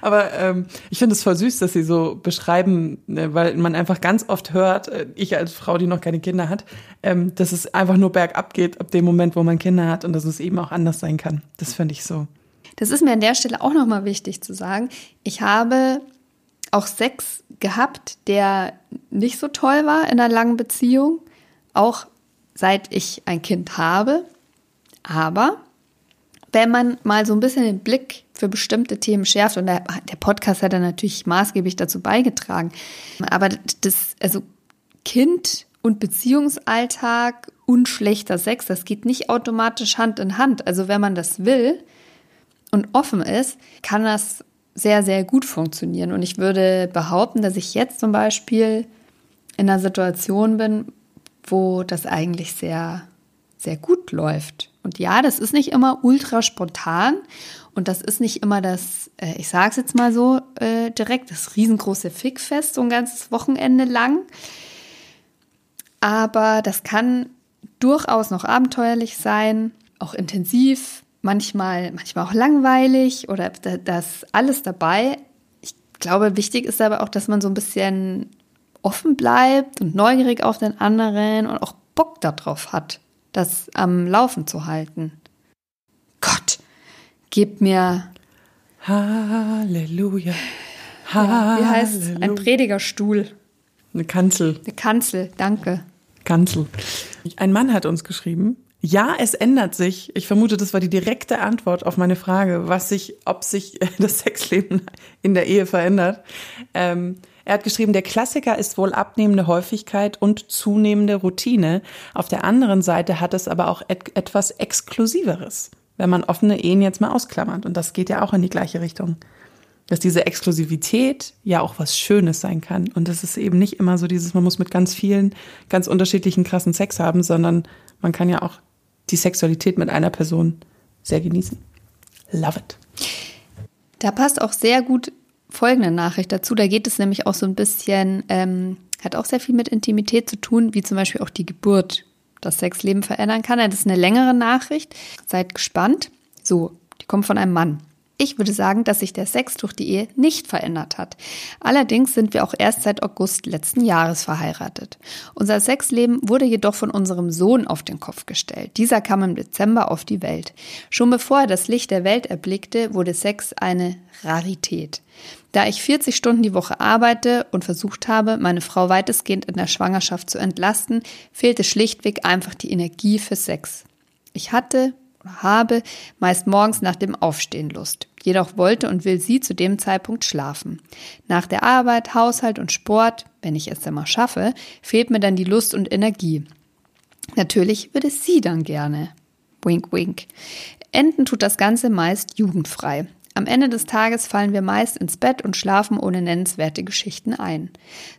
Aber ähm, ich finde es voll süß, dass sie so beschreiben, ne, weil man einfach ganz oft hört, äh, ich als Frau, die noch keine Kinder hat, ähm, dass es einfach nur bergab geht ab dem Moment, wo man Kinder hat und dass es eben auch anders sein kann. Das finde ich so. Das ist mir an der Stelle auch nochmal wichtig zu sagen. Ich habe auch Sex gehabt, der nicht so toll war in einer langen Beziehung, auch seit ich ein Kind habe. Aber wenn man mal so ein bisschen den Blick für bestimmte Themen schärft, und der, der Podcast hat da natürlich maßgeblich dazu beigetragen, aber das, also Kind und Beziehungsalltag und schlechter Sex, das geht nicht automatisch Hand in Hand. Also wenn man das will, und offen ist, kann das sehr, sehr gut funktionieren. Und ich würde behaupten, dass ich jetzt zum Beispiel in einer Situation bin, wo das eigentlich sehr, sehr gut läuft. Und ja, das ist nicht immer ultra spontan und das ist nicht immer das, äh, ich sage es jetzt mal so äh, direkt, das riesengroße Fickfest, so ein ganzes Wochenende lang. Aber das kann durchaus noch abenteuerlich sein, auch intensiv, manchmal, manchmal auch langweilig oder das alles dabei. Ich glaube, wichtig ist aber auch, dass man so ein bisschen offen bleibt und neugierig auf den anderen und auch Bock darauf hat, das am Laufen zu halten. Gott, gib mir, Halleluja. ja, wie heißt es, ein Halleluja. Predigerstuhl, Eine Kanzel. eine Kanzel, danke. Kanzel. Ein Mann hat uns geschrieben. Ja, es ändert sich. Ich vermute, das war die direkte Antwort auf meine Frage, was sich, ob sich [LAUGHS] das Sexleben in der Ehe verändert. Ähm, er hat geschrieben, der Klassiker ist wohl abnehmende Häufigkeit und zunehmende Routine. Auf der anderen Seite hat es aber auch et etwas Exklusiveres, wenn man offene Ehen jetzt mal ausklammert. Und das geht ja auch in die gleiche Richtung. Dass diese Exklusivität ja auch was Schönes sein kann. Und das ist eben nicht immer so dieses, man muss mit ganz vielen, ganz unterschiedlichen krassen Sex haben, sondern man kann ja auch die Sexualität mit einer Person sehr genießen. Love it. Da passt auch sehr gut folgende Nachricht dazu. Da geht es nämlich auch so ein bisschen, ähm, hat auch sehr viel mit Intimität zu tun, wie zum Beispiel auch die Geburt das Sexleben verändern kann. Das ist eine längere Nachricht. Seid gespannt. So, die kommt von einem Mann. Ich würde sagen, dass sich der Sex durch die Ehe nicht verändert hat. Allerdings sind wir auch erst seit August letzten Jahres verheiratet. Unser Sexleben wurde jedoch von unserem Sohn auf den Kopf gestellt. Dieser kam im Dezember auf die Welt. Schon bevor er das Licht der Welt erblickte, wurde Sex eine Rarität. Da ich 40 Stunden die Woche arbeite und versucht habe, meine Frau weitestgehend in der Schwangerschaft zu entlasten, fehlte schlichtweg einfach die Energie für Sex. Ich hatte habe meist morgens nach dem Aufstehen Lust. Jedoch wollte und will sie zu dem Zeitpunkt schlafen. Nach der Arbeit, Haushalt und Sport, wenn ich es dann mal schaffe, fehlt mir dann die Lust und Energie. Natürlich würde sie dann gerne. Wink, wink. Enden tut das Ganze meist jugendfrei. Am Ende des Tages fallen wir meist ins Bett und schlafen ohne nennenswerte Geschichten ein.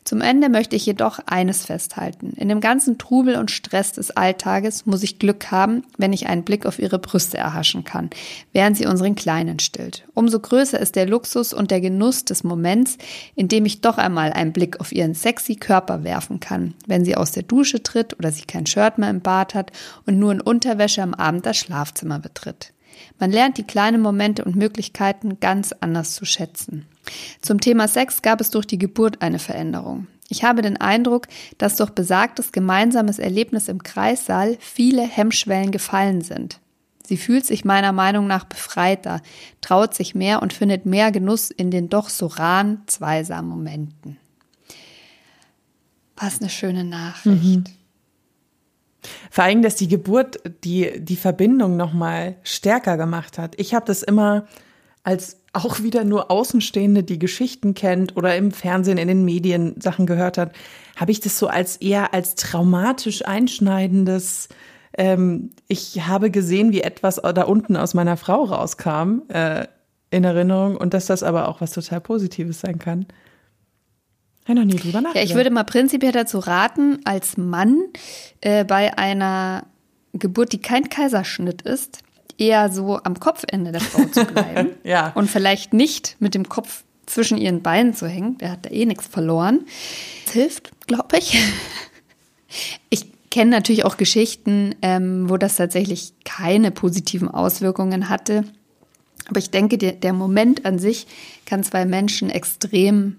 Zum Ende möchte ich jedoch eines festhalten. In dem ganzen Trubel und Stress des Alltages muss ich Glück haben, wenn ich einen Blick auf ihre Brüste erhaschen kann, während sie unseren Kleinen stillt. Umso größer ist der Luxus und der Genuss des Moments, in dem ich doch einmal einen Blick auf ihren sexy Körper werfen kann, wenn sie aus der Dusche tritt oder sie kein Shirt mehr im Bad hat und nur in Unterwäsche am Abend das Schlafzimmer betritt. Man lernt die kleinen Momente und Möglichkeiten ganz anders zu schätzen. Zum Thema Sex gab es durch die Geburt eine Veränderung. Ich habe den Eindruck, dass durch besagtes gemeinsames Erlebnis im Kreissaal viele Hemmschwellen gefallen sind. Sie fühlt sich meiner Meinung nach befreiter, traut sich mehr und findet mehr Genuss in den doch so raren Zweisam-Momenten. Was eine schöne Nachricht. Mhm. Vor allem, dass die Geburt die, die Verbindung nochmal stärker gemacht hat. Ich habe das immer als auch wieder nur Außenstehende, die Geschichten kennt oder im Fernsehen, in den Medien Sachen gehört hat, habe ich das so als eher als traumatisch einschneidendes. Ähm, ich habe gesehen, wie etwas da unten aus meiner Frau rauskam äh, in Erinnerung und dass das aber auch was total Positives sein kann. Ich noch nie drüber nachgedacht. Ja, ich würde mal prinzipiell dazu raten, als Mann äh, bei einer Geburt, die kein Kaiserschnitt ist, eher so am Kopfende der Frau zu bleiben. [LAUGHS] ja. Und vielleicht nicht mit dem Kopf zwischen ihren Beinen zu hängen. Der hat da eh nichts verloren. Das hilft, glaube ich. [LAUGHS] Ich kenne natürlich auch Geschichten, ähm, wo das tatsächlich keine positiven Auswirkungen hatte. Aber ich denke, der, der Moment an sich kann zwei Menschen extrem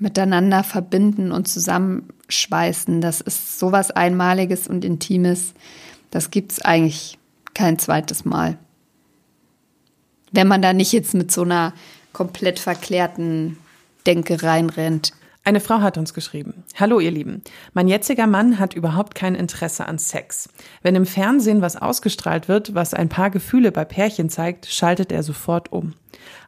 miteinander verbinden und zusammenschweißen. Das ist sowas Einmaliges und Intimes. Das gibt es eigentlich kein zweites Mal. Wenn man da nicht jetzt mit so einer komplett verklärten Denke reinrennt. Eine Frau hat uns geschrieben. Hallo ihr Lieben. Mein jetziger Mann hat überhaupt kein Interesse an Sex. Wenn im Fernsehen was ausgestrahlt wird, was ein paar Gefühle bei Pärchen zeigt, schaltet er sofort um.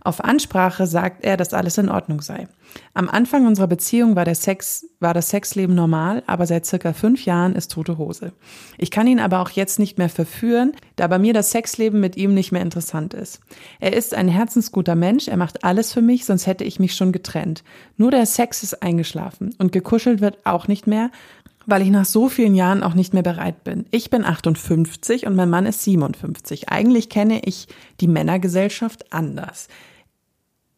Auf Ansprache sagt er, dass alles in Ordnung sei. Am Anfang unserer Beziehung war der Sex, war das Sexleben normal, aber seit circa fünf Jahren ist tote Hose. Ich kann ihn aber auch jetzt nicht mehr verführen, da bei mir das Sexleben mit ihm nicht mehr interessant ist. Er ist ein herzensguter Mensch, er macht alles für mich, sonst hätte ich mich schon getrennt. Nur der Sex ist eingeschlafen und gekuschelt wird auch nicht mehr, weil ich nach so vielen Jahren auch nicht mehr bereit bin. Ich bin 58 und mein Mann ist 57. Eigentlich kenne ich die Männergesellschaft anders.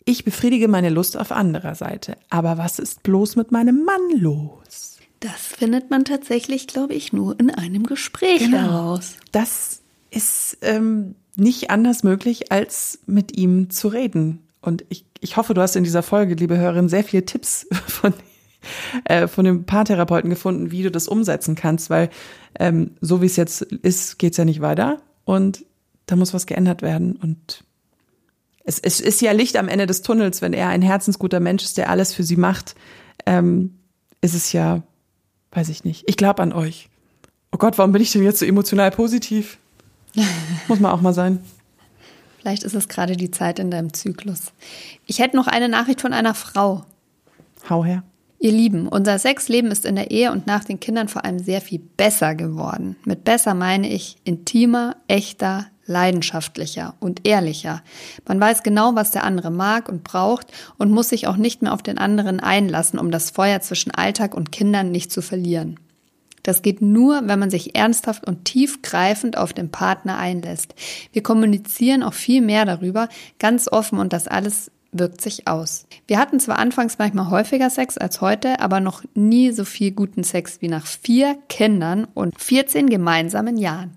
Ich befriedige meine Lust auf anderer Seite. Aber was ist bloß mit meinem Mann los? Das findet man tatsächlich, glaube ich, nur in einem Gespräch genau. heraus. Das ist ähm, nicht anders möglich, als mit ihm zu reden. Und ich, ich hoffe, du hast in dieser Folge, liebe Hörerin, sehr viele Tipps [LAUGHS] von, äh, von dem Paartherapeuten gefunden, wie du das umsetzen kannst, weil ähm, so wie es jetzt ist, geht's ja nicht weiter. Und da muss was geändert werden. Und es, es ist ja Licht am Ende des Tunnels, wenn er ein herzensguter Mensch ist, der alles für sie macht, ähm, ist es ja, weiß ich nicht. Ich glaube an euch. Oh Gott, warum bin ich denn jetzt so emotional positiv? [LAUGHS] Muss man auch mal sein. Vielleicht ist es gerade die Zeit in deinem Zyklus. Ich hätte noch eine Nachricht von einer Frau. Hau her. Ihr Lieben, unser Sexleben ist in der Ehe und nach den Kindern vor allem sehr viel besser geworden. Mit besser meine ich intimer, echter, leidenschaftlicher und ehrlicher. Man weiß genau, was der andere mag und braucht und muss sich auch nicht mehr auf den anderen einlassen, um das Feuer zwischen Alltag und Kindern nicht zu verlieren. Das geht nur, wenn man sich ernsthaft und tiefgreifend auf den Partner einlässt. Wir kommunizieren auch viel mehr darüber, ganz offen und das alles wirkt sich aus. Wir hatten zwar anfangs manchmal häufiger Sex als heute, aber noch nie so viel guten Sex wie nach vier Kindern und 14 gemeinsamen Jahren.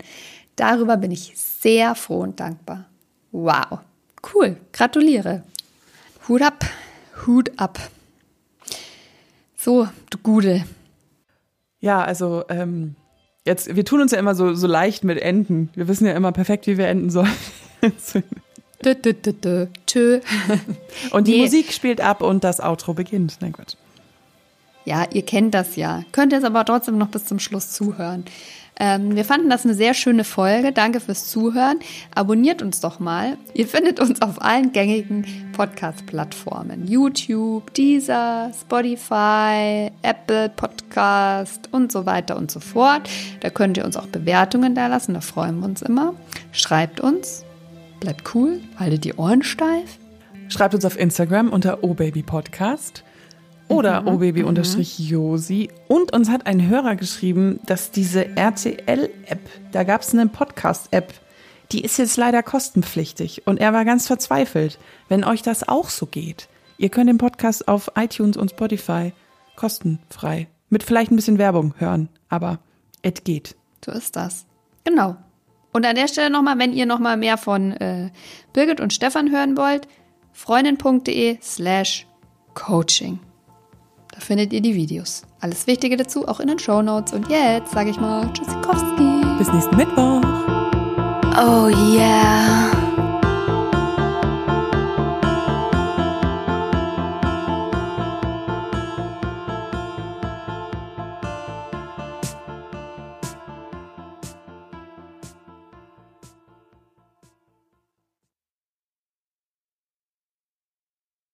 Darüber bin ich sehr froh und dankbar. Wow, cool, gratuliere. Hut ab, Hut ab. So, du Gude. Ja, also ähm, jetzt, wir tun uns ja immer so, so leicht mit Enden. Wir wissen ja immer perfekt, wie wir enden sollen. [LAUGHS] Dö, dö, dö, dö. Tschö. [LAUGHS] Und die nee. Musik spielt ab und das Outro beginnt. Nein, Gott. Ja, ihr kennt das ja. Könnt jetzt aber trotzdem noch bis zum Schluss zuhören. Ähm, wir fanden das eine sehr schöne Folge. Danke fürs Zuhören. Abonniert uns doch mal. Ihr findet uns auf allen gängigen Podcast-Plattformen. YouTube, Deezer, Spotify, Apple Podcast und so weiter und so fort. Da könnt ihr uns auch Bewertungen da lassen. Da freuen wir uns immer. Schreibt uns Bleibt cool, haltet die Ohren steif. Schreibt uns auf Instagram unter obabypodcast oder mhm, obaby-josi. Und uns hat ein Hörer geschrieben, dass diese RTL-App, da gab es eine Podcast-App, die ist jetzt leider kostenpflichtig. Und er war ganz verzweifelt. Wenn euch das auch so geht, ihr könnt den Podcast auf iTunes und Spotify kostenfrei, mit vielleicht ein bisschen Werbung hören, aber es geht. So ist das. Genau. Und an der Stelle nochmal, wenn ihr nochmal mehr von äh, Birgit und Stefan hören wollt, freundin.de slash coaching. Da findet ihr die Videos. Alles Wichtige dazu auch in den Show Notes. Und jetzt sage ich mal Tschüssikowski. Bis nächsten Mittwoch. Oh yeah.